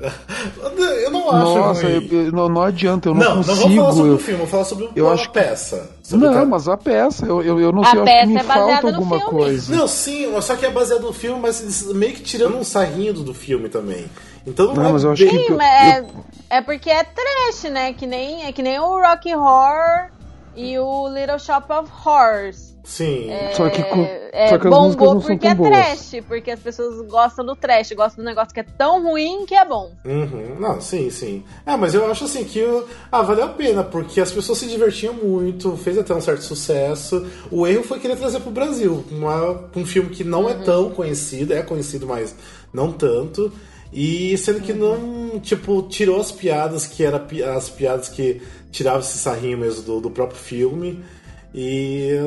Eu não acho Nossa, eu- eu- não, não adianta, eu não, Não, não consigo. vamos falar sobre eu- o filme, vamos falar sobre eu a acho que- peça. Sobre Não, mas a peça, eu, eu, eu não A sei, eu acho que peça me é baseada falta alguma filme. coisa. Não, sim, só que é baseado no filme, mas meio que tirando um sarrinho do filme também. Então não, Não, é mas eu acho que- Sim, mas é, é porque é trash, né? Que nem, é que nem o Rocky Horror e o Little Shop of Horrors. Sim. Só que, com- É, só que bombou não são porque tão é boas. trash, porque as pessoas gostam do trash, gostam do negócio que é tão ruim que é bom. Uhum. Não, sim, sim. É, mas eu acho assim que ah, valeu a pena, porque as pessoas se divertiam muito, fez até um certo sucesso. O erro foi querer trazer pro Brasil, uma, um filme que não é tão conhecido, é conhecido, mas não tanto. E sendo que não, tipo, tirou as piadas que eram as piadas que tiravam esse sarrinho mesmo do, do próprio filme. E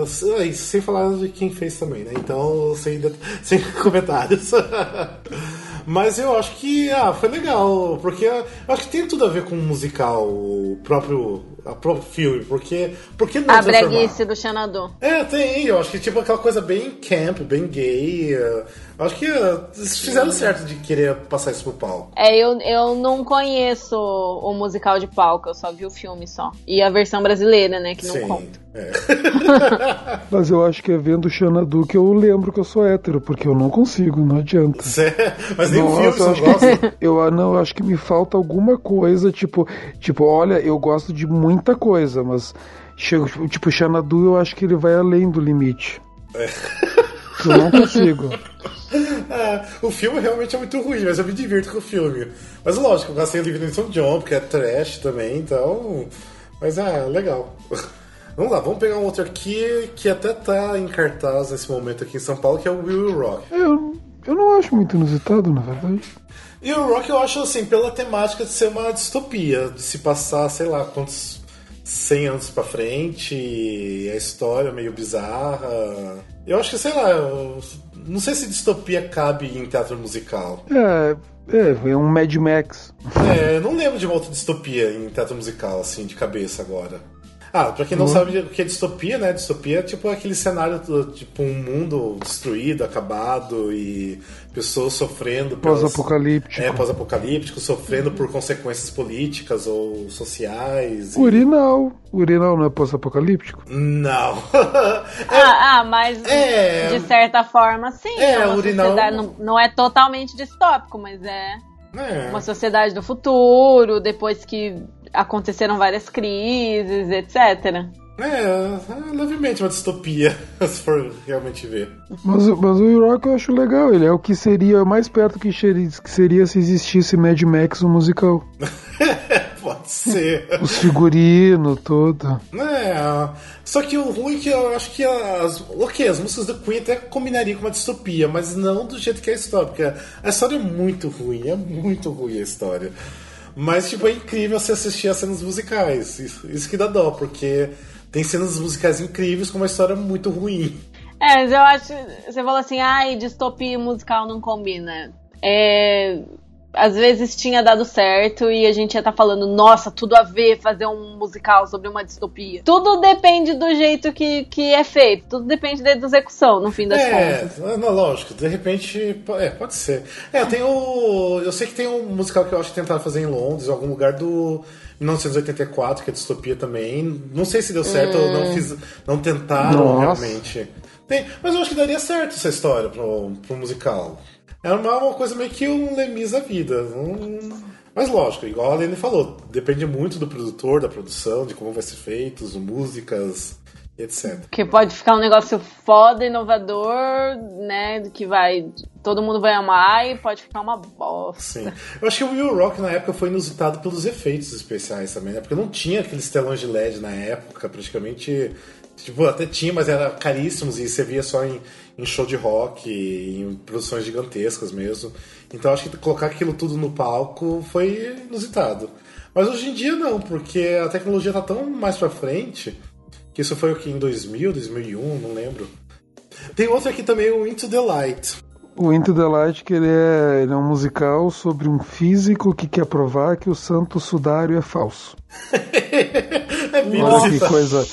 sem falar de quem fez também, né? Então, sem, sem comentários. Mas eu acho que ah, foi legal, porque eu acho que tem tudo a ver com o musical, o próprio, a próprio filme, porque, porque não A breguice do Xanadu. É, tem, eu acho que tipo aquela coisa bem camp, bem gay. eh, Acho que eh, eles fizeram certo de querer passar isso pro palco. É, eu, eu não conheço o musical de palco, eu só vi o filme só. E a versão brasileira, né, que não Sim. conta. é. Mas eu acho que é vendo Xanadu que eu lembro que eu sou hétero, porque eu não consigo, não adianta. Mas nem o filme Nossa, eu você acho, gosta. que, eu ah, não, eu acho que me falta alguma coisa, tipo, tipo, olha, eu gosto de muita coisa, mas chego, tipo, Xanadu eu acho que ele vai além do limite. Eu não consigo. É, o filme realmente é muito ruim, mas eu me divirto com o filme. Mas lógico, eu gastei o livro Newton John, porque é trash também, então. Mas é, legal. Vamos lá, vamos pegar um outro aqui que até tá em cartaz nesse momento aqui em São Paulo, que é o Will Rock. Eu, Eu não acho muito inusitado, na verdade. E o rock eu acho assim, pela temática de ser uma distopia, de se passar, sei lá, quantos 100 anos pra frente, a história meio bizarra. Eu acho que, sei lá, eu não sei se distopia cabe em teatro musical. É, é, é um Mad Max. É, eu não lembro de uma outra distopia em teatro musical, assim, de cabeça agora. Ah, pra quem não sabe o que é distopia, né? Distopia é tipo aquele cenário, do- tipo um mundo destruído, acabado e pessoas sofrendo. Pós-apocalíptico. É, pós-apocalíptico, sofrendo por consequências políticas ou sociais. e- Urinal. Urinal não é pós-apocalíptico? Não. Ah, ah, mas É. de certa forma, sim. É, o urinal- Não, não é totalmente distópico, mas é É. uma sociedade do futuro, depois que aconteceram várias crises, etc. É, é levemente uma distopia, se for realmente ver. Mas, mas o Rock eu acho legal. Ele é o que seria mais perto que seria, que seria se existisse Mad Max o musical. Pode ser. Os figurinos, tudo. É, só que o ruim é que eu acho que as. Ok, as músicas do Queen até combinariam com uma distopia, mas não do jeito que é a história, porque a história é muito ruim, é muito ruim a história. Mas, tipo, é incrível você assistir as cenas musicais. Isso, isso que dá dó, porque tem cenas musicais incríveis com uma história muito ruim. É, mas eu acho. Você falou assim, ai, distopia musical não combina. É. Às vezes tinha dado certo e a gente ia estar falando, nossa, tudo a ver fazer um musical sobre uma distopia. Tudo depende do jeito que, que é feito, tudo depende da execução, no fim das É, contas. não, lógico, de repente. É, pode ser. É, tem o. Eu sei que tem um musical que eu acho que tentaram fazer em Londres, em algum lugar do 1984, que é distopia também. Não sei se deu certo ou não fiz. Não tentaram Nossa. realmente. Tem, mas eu acho que daria certo essa história pro, pro musical. É uma, uma coisa meio que um Lemis da vida. não- Mas lógico, igual a Lene falou, depende muito do produtor, da produção, de como vai ser feito, as músicas, etc. Que pode ficar um negócio foda, inovador, né? Que vai. Todo mundo vai amar e pode ficar uma bosta. Sim. Eu acho que o Will Rock na época foi inusitado pelos efeitos especiais também, né? Porque não tinha aqueles telões de LED na época, praticamente. Tipo, até tinha, mas era caríssimos e você via só em, em show de rock, em produções gigantescas mesmo. Então acho que colocar aquilo tudo no palco foi inusitado. Mas hoje em dia não, porque a tecnologia tá tão mais pra frente que isso foi o que em 2000, 2001, não lembro. Tem outro aqui também, o Into the Light. O Into the Light, que ele é, ele é um musical sobre um físico que quer provar que o santo sudário é falso. Bem Olha que coisa.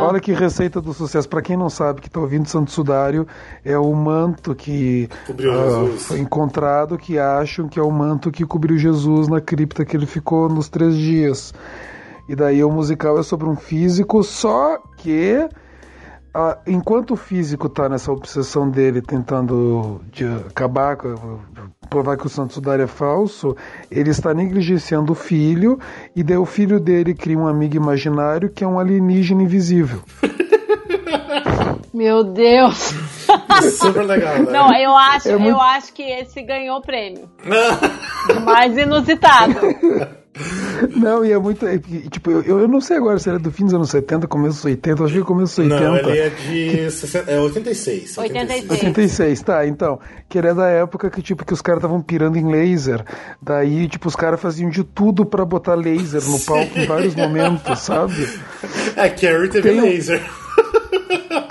Olha que receita do sucesso. Pra quem não sabe que tá ouvindo Santo Sudário, é o manto que Cobriu Jesus. foi encontrado que acham que é o manto que cobriu Jesus na cripta que ele ficou nos três dias. E daí o musical é sobre um físico, só que ah, enquanto o físico tá nessa obsessão dele tentando de acabar provar que o Santo Sudário é falso, ele está negligenciando o filho e daí o filho dele cria um amigo imaginário que é um alienígena invisível. Meu Deus! Super legal, né? Não, eu acho, É muito- eu acho que esse ganhou o prêmio. Mais inusitado. Não, e é muito. é tipo, eu, eu não sei agora se era do fim dos anos 70, começo dos 80, acho que começo dos 80. Não, ele é de 60, é 86. 86. 86, tá, então. Que ele é da época que, tipo, que os caras estavam pirando em laser. Daí, tipo, os caras faziam de tudo pra botar laser no palco em vários momentos, sabe? É, Carrie teve Tem laser.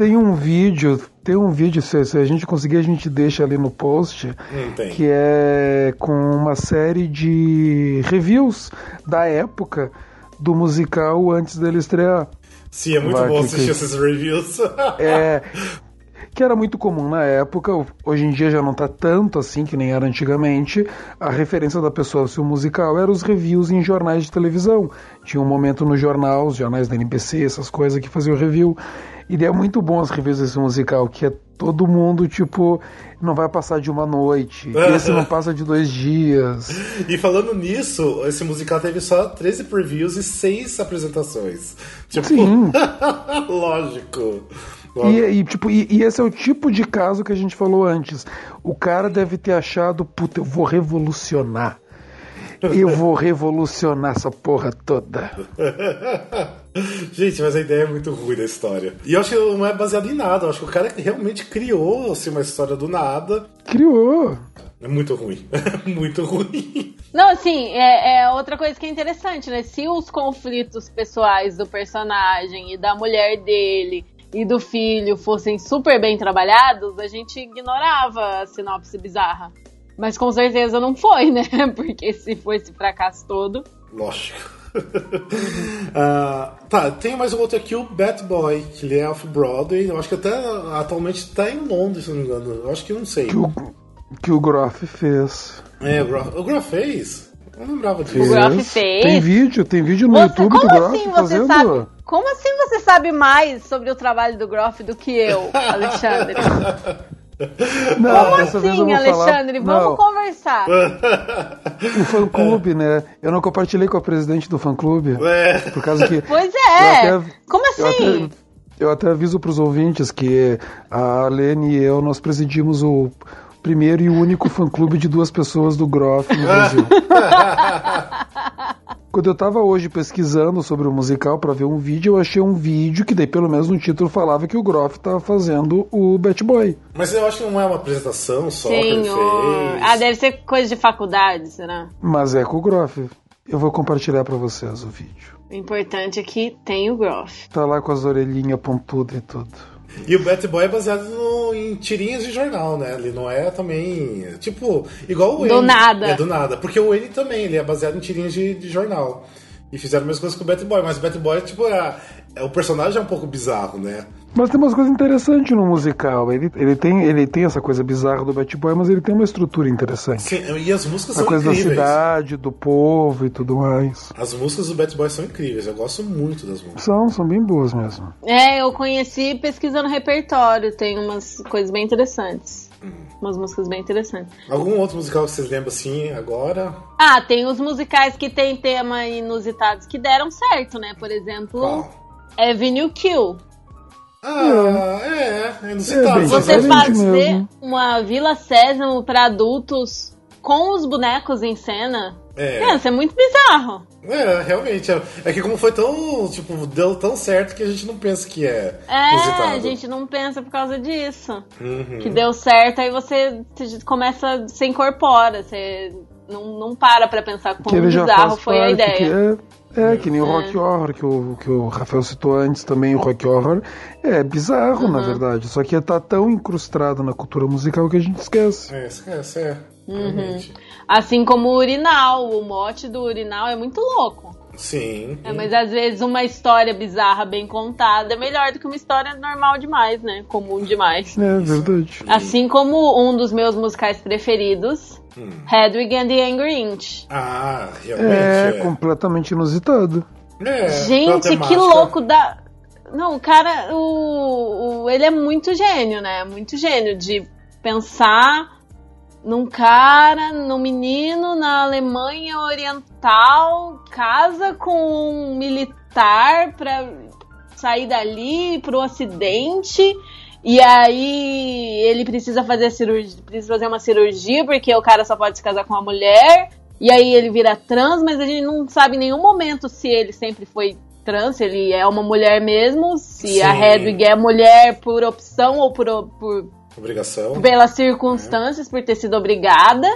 Tem um vídeo, tem um vídeo, se, se a gente conseguir, a gente deixa ali no post, tem. que é com uma série de reviews da época do musical antes dele estrear. Sim, é muito Vai, bom que- assistir que- esses reviews. É, que era muito comum na época, hoje em dia já não tá tanto assim que nem era antigamente. A referência da pessoa se o musical era os reviews em jornais de televisão. Tinha um momento no jornal, os jornais da NBC, essas coisas que faziam review. E é muito bom as reviews desse musical, que é todo mundo, tipo, não vai passar de uma noite. Esse não passa de dois dias. e falando nisso, esse musical teve só 13 previews e 6 apresentações. Tipo, Sim. lógico. E, e, tipo, e, e esse é o tipo de caso que a gente falou antes. O cara deve ter achado, puta, eu vou revolucionar. Eu vou revolucionar essa porra toda. Gente, mas a ideia é muito ruim da história. E eu acho que não é baseado em nada. Eu acho que o cara realmente criou assim, uma história do nada. Criou. É muito ruim. muito ruim. Não, assim, é, é outra coisa que é interessante, né? Se os conflitos pessoais do personagem e da mulher dele e do filho fossem super bem trabalhados, a gente ignorava a sinopse bizarra. Mas com certeza não foi, né? Porque se foi esse fracasso todo. Lógico. Ah, tá, tem mais um outro aqui, o Bat Boy, que ele é off-Broadway. Eu acho que até atualmente tá em Londres, se não me engano. Eu acho que não sei. Que o, que o Groff fez. É, o Groff, o Groff fez? Eu não lembrava disso. O Groff fez. Tem vídeo, tem vídeo no Você- YouTube como do Groff assim você fazendo. sabe? Como assim você sabe mais sobre o trabalho do Groff do que eu, Alexandre? Não, Como dessa vez eu assim, vou falar- Alexandre? Vamos Não, conversar. o fã clube, né? Eu não compartilhei com a presidente do fã clube. É. Por causa que. Pois é. Eu até- Como Eu assim? até, eu até aviso para os ouvintes que a Lene e eu nós presidimos o primeiro e único fã-clube de duas pessoas do Groff no Brasil. Quando eu tava hoje pesquisando sobre o musical para ver um vídeo, eu achei um vídeo que daí pelo menos no título falava que o Groff tava fazendo o Bat Boy. Mas eu acho que não é uma apresentação só que ele Senhor. fez. Ah, deve ser coisa de faculdade, será? Mas é com o Groff. Eu vou compartilhar para vocês o vídeo. O importante é que tem o Groff. Tá lá com as orelhinhas pontudas e tudo. E o Bat Boy é baseado no- em tirinhas de jornal, né? Ele não é também. Tipo, igual o Do N. nada. É do nada. Porque o N também, ele é baseado em tirinhas de, de jornal. E fizeram a mesma coisa com o Bat Boy, mas o Bat Boy, tipo, é, é- o personagem é um pouco bizarro, né? Mas tem umas coisas interessantes no musical. Ele, ele, tem, ele tem essa coisa bizarra do Bat Boy, mas ele tem uma estrutura interessante. Sim, e as músicas A são coisa da cidade, do povo e tudo mais. As músicas do Bat Boy são incríveis, eu gosto muito das músicas. São, são bem boas mesmo. É, eu conheci pesquisando repertório. Tem umas coisas bem interessantes. Umas músicas bem interessantes. Algum outro musical que vocês lembram assim agora? Ah, tem os musicais que tem tema inusitados que deram certo, né? Por exemplo, Qual? Avenue Q. Ah, é, é. É, bem Você fazer mesmo. uma Vila Sésamo pra adultos com os bonecos em cena. É. Pensa, é muito bizarro. É, realmente. É, é que como foi tão, tipo, deu tão certo que a gente não pensa que é, É, inusitado. a gente não pensa por causa disso. Uhum. Que deu certo, aí você começa, você incorpora, você não, não para pra pensar quão bizarro foi a ideia. que é, é, que nem o Rock Horror, que o, que o Rafael citou antes também, o Rock Horror. É bizarro, Uhum. na verdade. Só que tá tão incrustado na cultura musical que a gente esquece. É, esquece, é. Uhum. Assim como o urinal, o mote do urinal é muito louco. Sim. É, mas às vezes uma história bizarra bem contada é melhor do que uma história normal demais, né? Comum demais. É verdade. Assim como um dos meus musicais preferidos, Hum. Hedwig and the Angry Inch. Ah, realmente. É, É, completamente inusitado. É, Gente, que louco da. Não, o cara, o, o- ele é muito gênio, né? Muito gênio de pensar num cara, num menino na Alemanha Oriental, casa com um militar pra sair dali pro Ocidente. E aí ele precisa fazer cirurgia, precisa fazer uma cirurgia porque o cara só pode se casar com uma mulher. E aí ele vira trans, mas a gente não sabe em nenhum momento se ele sempre foi trans, se ele é uma mulher mesmo, se a Sim. Hedwig é mulher por opção ou por, por Obrigação. pelas circunstâncias, por ter sido obrigada.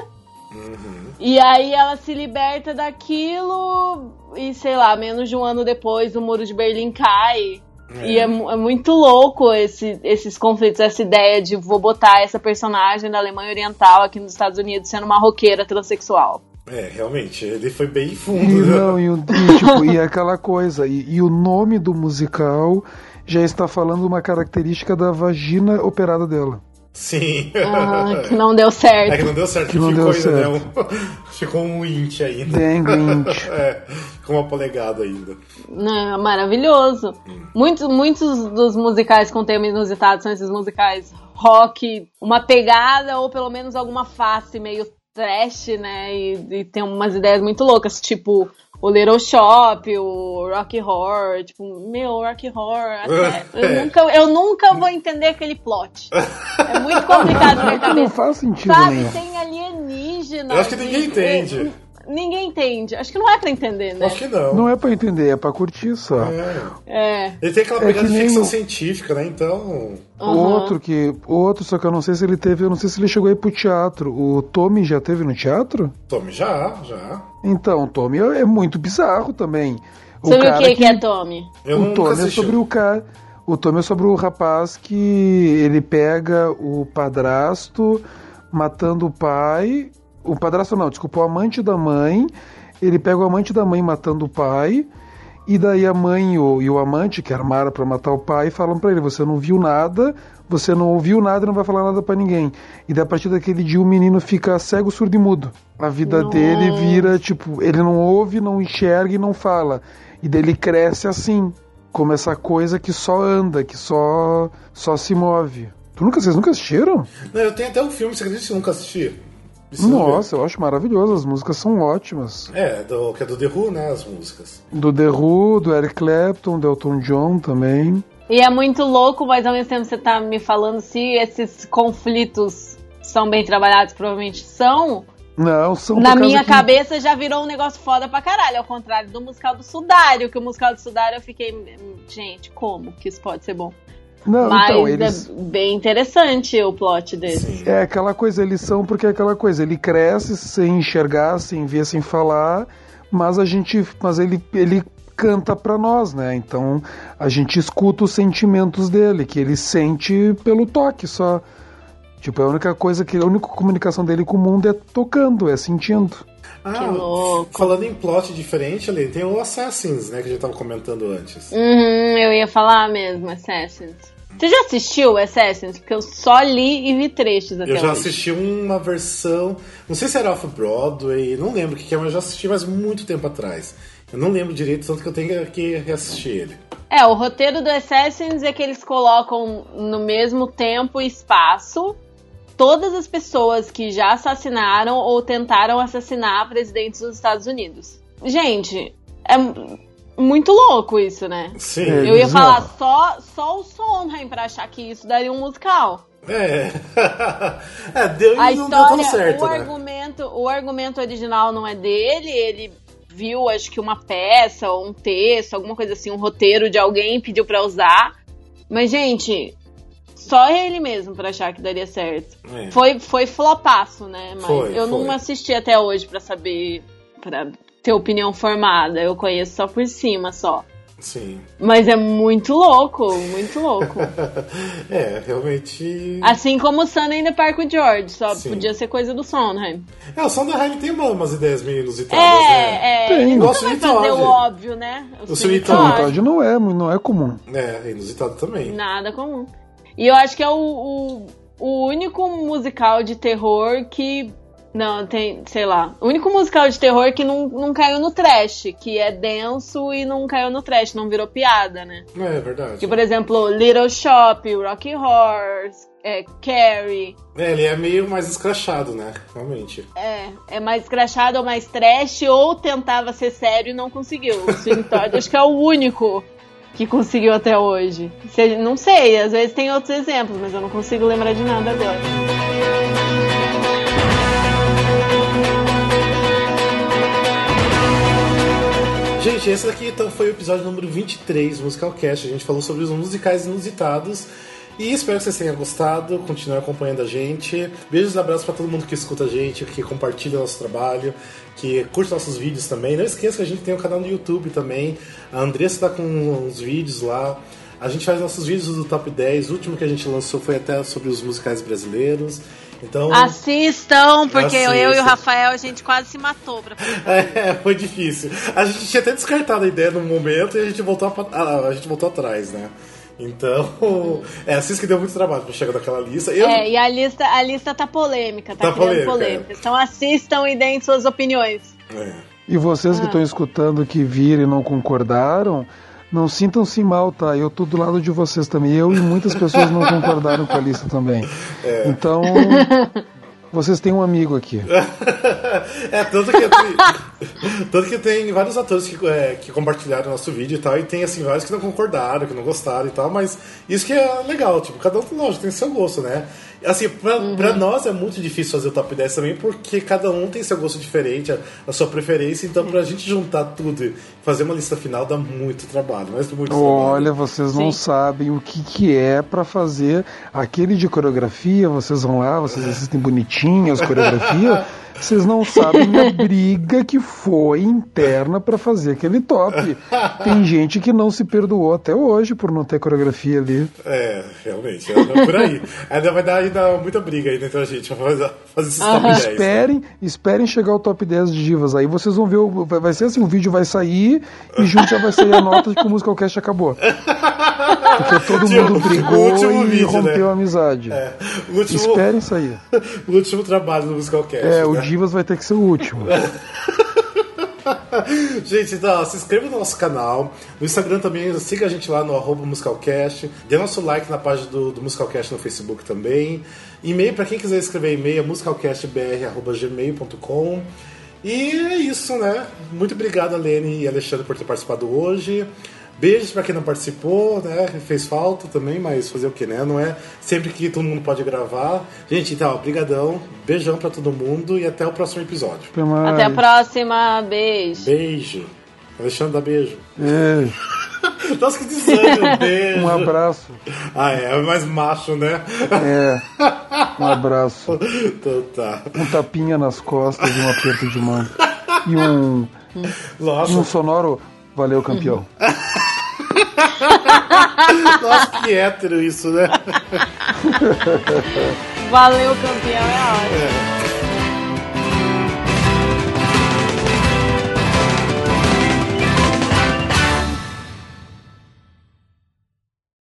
E aí ela se liberta daquilo e, sei lá, menos de um ano depois o muro de Berlim cai. E é, é muito louco esse- esses conflitos, essa ideia de vou botar essa personagem da Alemanha Oriental aqui nos Estados Unidos sendo uma roqueira transexual. É, realmente. Ele foi bem E, fundo. né? não, e, o- e, tipo, e é aquela coisa, e, e o nome do musical já está falando uma característica da vagina operada dela. Sim. Ah, que não deu É que certo. não deu certo. Que não ficou deu ainda, né? Um- ficou um int ainda. Angry Inch. É, com uma polegada ainda. Não, é maravilhoso. Muitos, muitos dos musicais com tema inusitado são esses musicais rock, uma pegada ou pelo menos alguma face meio trash, né? E, e tem umas ideias muito loucas, tipo o Little Shop, o Rock Horror, tipo, meu, Rock Horror, até- eu, É. nunca, eu nunca vou entender aquele plot. É muito complicado na minha Não faz sentido Sabe, nenhum. tem alienígena. Eu acho que ninguém e- entende. Ninguém entende. Acho que não é pra entender, né? Acho que não. Não é pra entender, é pra curtir só. É. É. Ele tem aquela É pegada que de nem ficção científica, né? Então. Aham. Outro que. Outro, só que eu não sei se ele teve. Eu não sei se ele chegou aí pro teatro. O Tommy já teve no teatro? Tome já, já. Então, o Tommy é é muito bizarro também. O Sobre o que, que é Tommy? Eu o nunca Tommy é sobre o cara. O Tommy é sobre o rapaz que ele pega o padrasto matando o pai. O padrasto não, desculpa, o amante da mãe. Ele pega o amante da mãe matando o pai. E daí a mãe e o, e o amante, que armaram pra matar o pai, falam pra ele: Você não viu nada, você não ouviu nada e não vai falar nada pra ninguém. E daí, a partir daquele dia o menino fica cego, surdo e mudo. A vida Nossa. dele vira tipo: ele não ouve, não enxerga e não fala. E daí ele cresce assim, como essa coisa que só anda, que só, só se move. Tu nunca, vocês nunca assistiram? Não, eu tenho até um filme, você acredita que eu nunca assisti? Nossa, eu acho maravilhoso, as músicas são ótimas. É, do, que é do The Who, né? As músicas. Do The Who, do Eric Clapton, do Elton John também. E é muito louco, mas ao mesmo tempo você tá me falando se esses conflitos são bem trabalhados, provavelmente são. Não, são Na minha que- cabeça já virou um negócio foda pra caralho, ao contrário do musical do Sudário, que o musical do Sudário eu fiquei, gente, como que isso pode ser bom? Não, Mas então, eles. é bem interessante o plot desse. Sim. É aquela coisa, eles são porque é aquela coisa, ele cresce sem enxergar, sem ver, sem falar, mas a gente, mas ele, ele canta pra nós, né? Então a gente escuta os sentimentos dele, que ele sente pelo toque só. Tipo, a única coisa que a única comunicação dele com o mundo é tocando, é sentindo. Ah, louco. falando em plot diferente ali, tem o Assassins, né? Que a gente tava comentando antes. Uhum, eu ia falar mesmo, Assassins. Você já assistiu Assassins? Porque eu só li e vi trechos até Eu já hoje. assisti uma versão, não sei se era off-Broadway, não lembro o que é, mas eu já assisti faz muito tempo atrás. Eu não lembro direito, tanto que eu tenho que reassistir ele. É, o roteiro do Assassins é que eles colocam no mesmo tempo e espaço todas as pessoas que já assassinaram ou tentaram assassinar presidentes dos Estados Unidos. Gente, é muito louco isso, né? Sim. É. Eu ia falar só, só o Sondheim pra achar que isso daria um musical. É. é, deu A e não deu tão história, certo, o né? argumento, o argumento original não é dele, ele viu, acho que uma peça ou um texto, alguma coisa assim, um roteiro de alguém pediu pra usar. Mas gente, só ele mesmo pra achar que daria certo. É. Foi foi flopaço, né? Mas Foi, eu foi. não assisti até hoje pra saber pra ter opinião formada. Eu conheço só por cima só. Sim. Mas é muito louco, muito louco. É, realmente. Assim como o Sunday in the Park with George, só Sim. podia ser coisa do Sondheim. É, o Sondheim tem uma- umas ideias meio inusitadas, né? É, é, Tem. ele nunca vai fazer o óbvio, né? O. Todd. Todd não é, não é comum. É, é inusitado também. Nada comum. E eu acho que é o, o, o único musical de terror que. Não, tem, sei lá. O único musical de terror que não, não caiu no trash, que é denso e não caiu no trash, não virou piada, né? É, é verdade. Que, por exemplo, Little Shop, Rocky Horror, é, Carrie. É, ele é meio mais escrachado, né? Realmente. É, é mais escrachado ou mais trash, ou tentava ser sério e não conseguiu. O Todd acho que é o único que conseguiu até hoje. Não sei, às vezes tem outros exemplos, mas eu não consigo lembrar de nada agora. Gente, esse daqui então foi o episódio número 23 do Musicalcast. A gente falou sobre os musicais inusitados. E espero que vocês tenham gostado, continuem acompanhando a gente. Beijos e abraços para todo mundo que escuta a gente, que compartilha nosso trabalho, que curte nossos vídeos também. Não esqueça que a gente tem um canal no YouTube também. A Andressa tá com uns vídeos lá. A gente faz nossos vídeos do Top 10. O último que a gente lançou foi até sobre os musicais brasileiros. Então. Assistam, porque eu, eu e o. Rafael, a gente quase se matou pra fazer. É, foi difícil. A gente tinha até descartado a ideia no momento e a gente voltou, a, a, a gente voltou atrás, né? Então, é assim que deu muito trabalho pra chegar naquela lista. Eu, É, e a lista, a lista tá polêmica, tá, Tá criando polêmica, polêmica. Então assistam e deem suas opiniões. é. E vocês Ah. que estão escutando que viram e não concordaram, não sintam-se mal, tá? Eu tô do lado de vocês também. Eu e muitas pessoas não concordaram com a lista também. É. Então, vocês têm um amigo aqui. é tanto que assim, Tanto que tem vários atores que, é, que compartilharam nosso vídeo e tal, e tem assim vários que não concordaram, que não gostaram e tal, mas isso que é legal, tipo, cada um, lógico, tem seu gosto, né? Assim, pra, Uhum. pra nós é muito difícil fazer o top 10 também, porque cada um tem seu gosto diferente, a, a sua preferência, então pra gente juntar tudo e fazer uma lista final dá muito trabalho, mas muito trabalho. Olha, vocês não Sim. sabem o que, que é pra fazer aquele de coreografia. Vocês vão lá, vocês assistem bonitinho as coreografias. Vocês não sabem a briga que foi interna pra fazer aquele top. Tem gente que não se perdoou até hoje por não ter coreografia ali. É, realmente, é por aí. ainda vai dar ainda muita briga aí entre a gente pra fazer, fazer esses top 10. Esperem, esperem chegar ao top 10 de divas. Aí vocês vão ver, o- vai vai ser assim, o vídeo vai sair e junto já vai sair a nota de que o Musical Cast acabou. Porque todo Tipo, mundo o brigou último e vídeo, rompeu né? a amizade. O último, Esperem sair. o último trabalho do Musicalcast. É, o né? Divas vai ter que ser o último. Gente, então, se inscreva no nosso canal. No Instagram também, siga a gente lá no arroba Musicalcast. Dê nosso like na página do, do Musicalcast no Facebook também. E-mail, pra quem quiser escrever e-mail, é musicalcastbr.gmail.com. E é isso, né? Muito obrigado, Lene e Alexandre, por ter participado hoje. Beijos pra quem não participou, né? Fez falta também, mas fazer o que, né? Não é sempre que todo mundo pode gravar. Gente, então, brigadão. Beijão pra todo mundo e até o próximo episódio. Até mais. Até a próxima. Beijo. Beijo. Alexandre, dá beijo. Beijo. Nossa, que desânimo. Beijo. Um abraço. Ah, é, é mais macho, né? É. Um abraço. Então tá. Um tapinha nas costas e um aperto de mão. E um, e um Nossa, sonoro. Valeu, campeão. nossa, que hétero isso, né? Valeu, campeão. É ótimo. É.